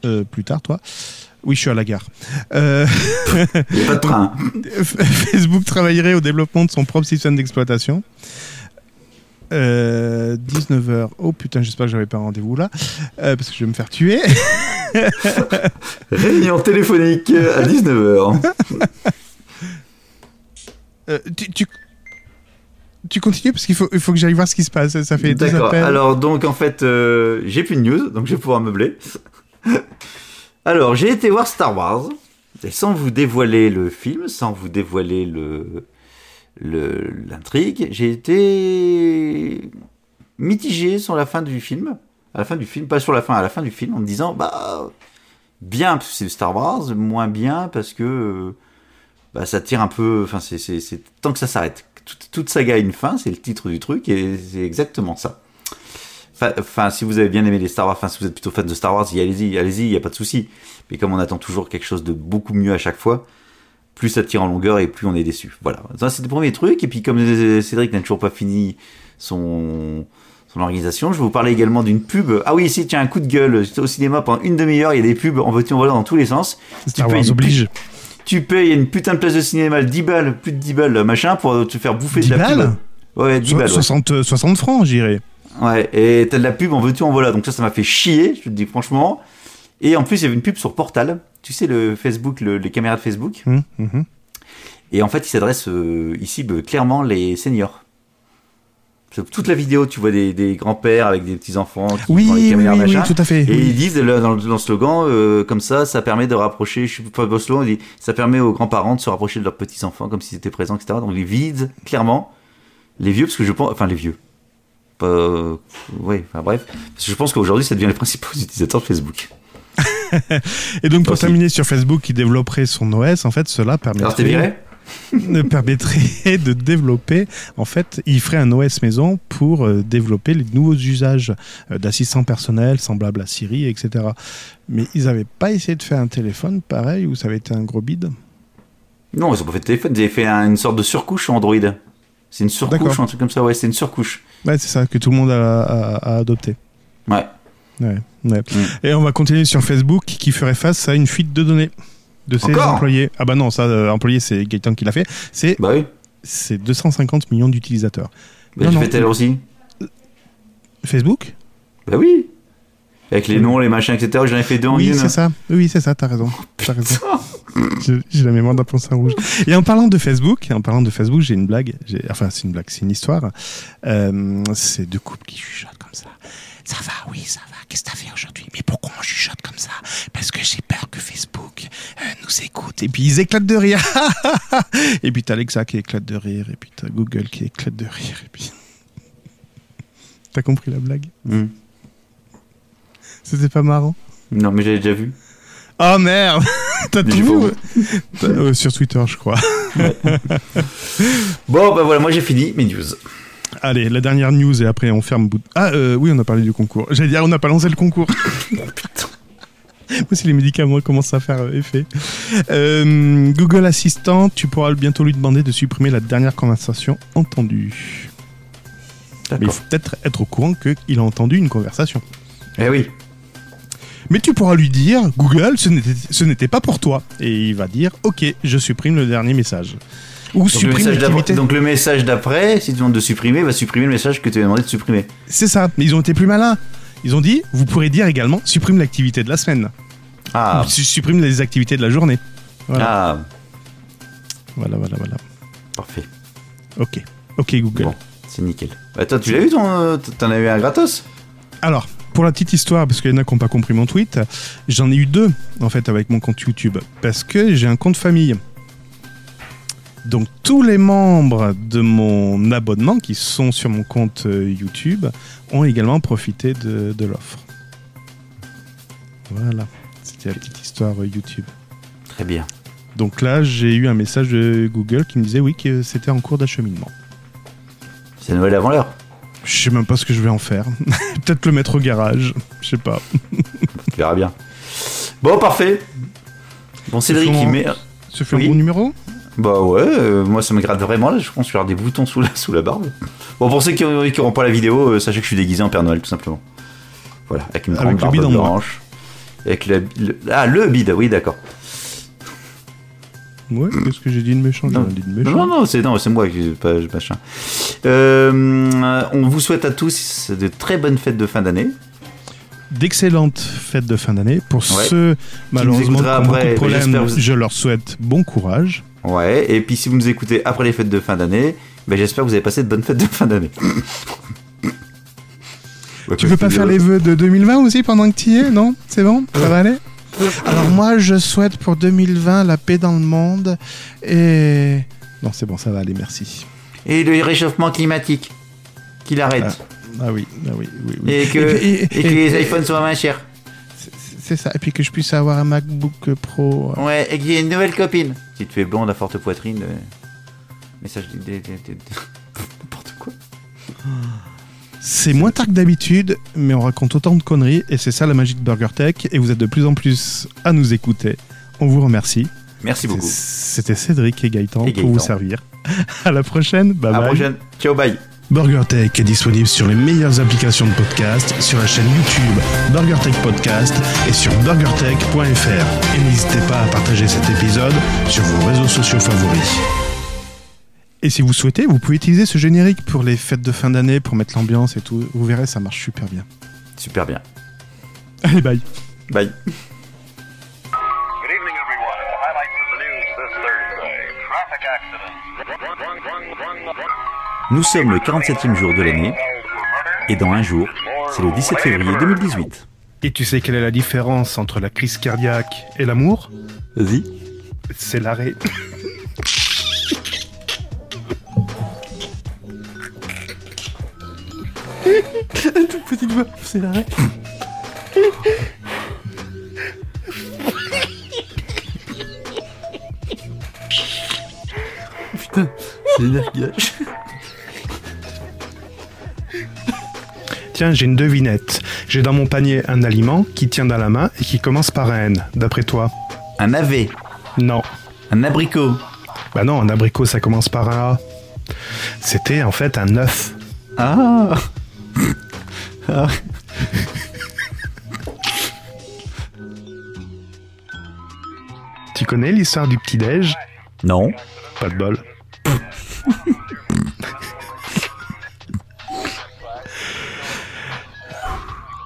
Euh, plus tard, toi. Oui, je suis à la gare. Euh, pas de train. Facebook travaillerait au développement de son propre système d'exploitation. Euh, 19h. Oh putain, j'espère que j'avais pas un rendez-vous là. Euh, parce que je vais me faire tuer. Réunion téléphonique à 19h. Euh, tu, tu, tu continues parce qu'il faut, il faut que j'aille voir ce qui se passe. Ça fait D'accord. Alors, donc, en fait, euh, j'ai plus de news, donc je vais pouvoir meubler. Alors, j'ai été voir Star Wars, et sans vous dévoiler le film, sans vous dévoiler le l'intrigue, j'ai été mitigé sur la fin du film. À la fin du film, pas sur la fin, à la fin du film, en me disant, bah, bien, parce que c'est Star Wars, moins bien, parce que bah, ça tire un peu. Enfin, c'est, tant que ça s'arrête. Toute saga a une fin, c'est le titre du truc, et c'est exactement ça. Enfin, si vous avez bien aimé les Star Wars, enfin, si vous êtes plutôt fan de Star Wars, y allez-y, allez-y, y a pas de souci. Mais comme on attend toujours quelque chose de beaucoup mieux à chaque fois, plus ça tire en longueur et plus on est déçu. Voilà. Ça, c'est le premier truc. Et puis, comme Cédric n'a toujours pas fini son, son organisation, je vais vous parler également d'une pub. Ah oui, ici, tiens, un coup de gueule. J'étais au cinéma pendant une demi-heure, il y a des pubs en veux-tu, voilà dans tous les sens. Star tu Wars oblige. Tu payes une putain de place de cinéma, 10 balles, plus de 10 balles, machin, pour te faire bouffer 10 de la balles pub. Ouais, 10 So- balles. ouais. 60, 60 francs, j'irais. Ouais, et t'as de la pub en veux-tu, en voilà. Donc ça, ça m'a fait chier, je te dis franchement. Et en plus, il y avait une pub sur Portal. Tu sais, le Facebook, le- les caméras de Facebook. Hum, hum. Et en fait, il s'adresse, euh, cible clairement les seniors. Toute la vidéo, tu vois des, des grands-pères avec des petits-enfants qui Oui, les caméras, oui, oui, machin. tout à fait. Et ils disent dans le, dans le slogan, euh, comme ça, ça permet de rapprocher, je sais pas le slogan, dit, ça permet aux grands-parents de se rapprocher de leurs petits-enfants comme s'ils étaient présents, etc. Donc ils visent clairement les vieux, parce que je pense, enfin les vieux. Euh, ouais, enfin bref. Parce que je pense qu'aujourd'hui, ça devient les principaux utilisateurs de Facebook. Et donc, pour terminer sur Facebook qui développerait son OS, en fait, cela permettrait, ne permettrait de développer, en fait, il ferait un OS maison pour euh, développer les nouveaux usages euh, d'assistants personnels semblables à Siri, etc. Mais ils n'avaient pas essayé de faire un téléphone pareil où ça avait été un gros bide? Non, ils ont pas fait de téléphone, ils avaient fait un- une sorte de surcouche sur Android. C'est une surcouche ou un truc comme ça, ouais, c'est une surcouche. Ouais, c'est ça que tout le monde a, a- a adopté. Ouais. Ouais, ouais. Mm. Et on va continuer sur Facebook qui ferait face à une fuite de données de ses Encore? employés. Ah bah non, ça, euh, employé, c'est Gaëtan qui l'a fait. C'est Bah oui. c'est 250 millions d'utilisateurs. Bah, Non, j'ai non. aussi. Facebook? Bah oui. Avec les noms, les machins, etc. J'en ai fait deux en Oui, une. c'est ça. Oui, c'est ça, t'as raison. T'as raison. J'ai la mémoire d'un poisson rouge. Et en parlant de Facebook, en parlant de Facebook, j'ai une blague. Enfin, c'est une blague, c'est une histoire. Euh, c'est deux couples qui chuchotent comme ça. Ça va, oui, ça va. Qu'est-ce que t'as fait aujourd'hui? Mais pourquoi on chuchote comme ça? Parce que j'ai peur que Facebook euh, nous écoute. Et puis ils éclatent de rire. et puis t'as Alexa qui éclate de rire. Et puis t'as Google qui éclate de rire. Et puis. T'as compris la blague? Hmm. C'était pas marrant? Non, mais j'avais déjà vu. Oh merde T'as tout T'as- euh, Sur Twitter, je crois. Bon, bah voilà, moi j'ai fini mes news. Allez, la dernière news et après on ferme bout. Ah euh, oui, on a parlé du concours. J'allais dire, on n'a pas lancé le concours. Moi, si les médicaments commencent à faire euh, effet. Euh, Google Assistant, tu pourras bientôt lui demander de supprimer la dernière conversation entendue. Mais il faut peut-être être au courant qu'il a entendu une conversation. Eh oui. Mais tu pourras lui dire, Google, ce n'était- pas pour toi. Et il va dire, ok, je supprime le dernier message. Ou Donc le, supprime message d'après, l'activité. donc le message d'après, si tu demandes de supprimer, va supprimer le message que tu as demandé de supprimer. C'est ça, mais ils ont été plus malins. Ils ont dit, vous pourrez dire également, supprime l'activité de la semaine. Ah. Ou su- supprime les activités de la journée. Voilà, Ah, voilà, voilà. voilà. parfait. Ok, ok Google. Bon, c'est nickel. Bah, toi, tu l'as eu ton. euh, T'en as eu un gratos? Alors, pour la petite histoire, parce qu'il y en a qui n'ont pas compris mon tweet, j'en ai eu deux, en fait, avec mon compte YouTube. Parce que j'ai un compte famille. Donc, tous les membres de mon abonnement qui sont sur mon compte euh, YouTube ont également profité de, de l'offre. Voilà, c'était la petite histoire euh, YouTube. Très bien. Donc là, j'ai eu un message de Google qui me disait oui que c'était en cours d'acheminement. C'est Noël avant l'heure. Je sais même pas ce que je vais en faire. Peut-être le mettre au garage. Je sais pas. Tu verras bien. Bon, parfait. Bon, Cédric, il met. Ce fait Oui. un bon numéro? Bah ouais, euh, moi ça me gratte vraiment là, je pense que je vais avoir des boutons sous la, sous la barbe. Bon, pour ceux qui n'auront pas la vidéo, euh, sachez que je suis déguisé en Père Noël tout simplement. Voilà, avec une Avec grande le barbe bide en moins. blanche. Avec le, le- Ah, le bide, oui, d'accord. Ouais, qu'est-ce que j'ai dit de méchant? Non. rien dit de Non, méchant. non, non, c'est non, c'est moi qui pas machin. Euh, on vous souhaite à tous de très bonnes fêtes de fin d'année. D'excellentes fêtes de fin d'année. Pour Ouais. ceux, malheureusement, qui ont après, de problèmes, vous- je leur souhaite bon courage. Ouais, et puis si vous nous écoutez après les fêtes de fin d'année, ben j'espère que vous avez passé de bonnes fêtes de fin d'année. Ouais, Tu veux pas faire les vœux de 2020 aussi pendant que tu y es Non? C'est bon? Ça va aller? Alors moi, je souhaite pour 2020 la paix dans le monde et... Non, c'est bon, ça va aller, merci. Et le réchauffement climatique, qu'il arrête. Ah oui, ah oui, oui, oui. Et que, puis- et, que les iPhones soient moins chers. C'est- ça, et puis que je puisse avoir un MacBook Pro. euh, Ouais, et qu'il y ait une nouvelle copine. Si tu fais blonde à forte poitrine, euh, message N'importe quoi. C'est moins tard que d'habitude, mais on raconte autant de conneries, et c'est ça la magie de Burger Tech, et vous êtes de plus en plus à nous écouter. On vous remercie. Merci beaucoup. C'était Cédric et Gaëtan Et pour vous servir. À la prochaine, bye À la bye. prochaine. Ciao, bye. BurgerTech est disponible sur les meilleures applications de podcast, sur la chaîne YouTube BurgerTech Podcast et sur burgertech.fr. Et n'hésitez pas à partager cet épisode sur vos réseaux sociaux favoris. Et si vous souhaitez, vous pouvez utiliser ce générique pour les fêtes de fin d'année, pour mettre l'ambiance et tout. Vous verrez, ça marche super bien. Super bien. Allez, bye. Bye. Good evening, everyone. And the highlights of the news this Thursday. Traffic accident Nous sommes le 47e jour de l'année, et dans un jour, c'est le 17 février 2018. Et tu sais quelle est la différence entre la crise cardiaque et l'amour? Vas-y. C'est l'arrêt. Toute petite voix, c'est l'arrêt. Putain, c'est énergage. Tiens, j'ai une devinette. J'ai dans mon panier un aliment qui tient dans la main et qui commence par un N. D'après toi Un navet, Non. un abricot. Bah non, un abricot ça commence par un A. C'était en fait un œuf. Ah Ah. Tu connais l'histoire du petit-déj? Non. Pas de bol.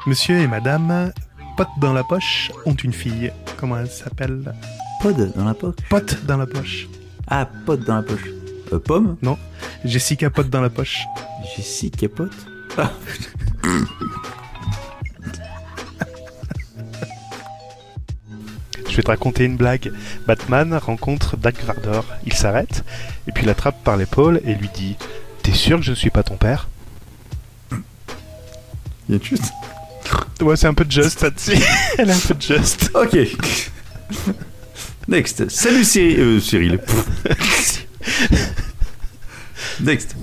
Monsieur et madame, pote dans la poche, ont une fille. Comment elle s'appelle? Pod dans la poche? Pote dans la poche. Ah, pod dans la poche. Euh, pomme? Non, Jessica pote dans la poche. Jessica Je vais te raconter une blague. Batman rencontre Dark Vador. Il s'arrête, et puis l'attrape par l'épaule et lui dit T'es sûr que je ne suis pas ton père? Il y a juste. Ouais, c'est un peu just là-dessus. Elle est un peu just. Ok. Next. Salut Cyril. Euh, Cyril. Next.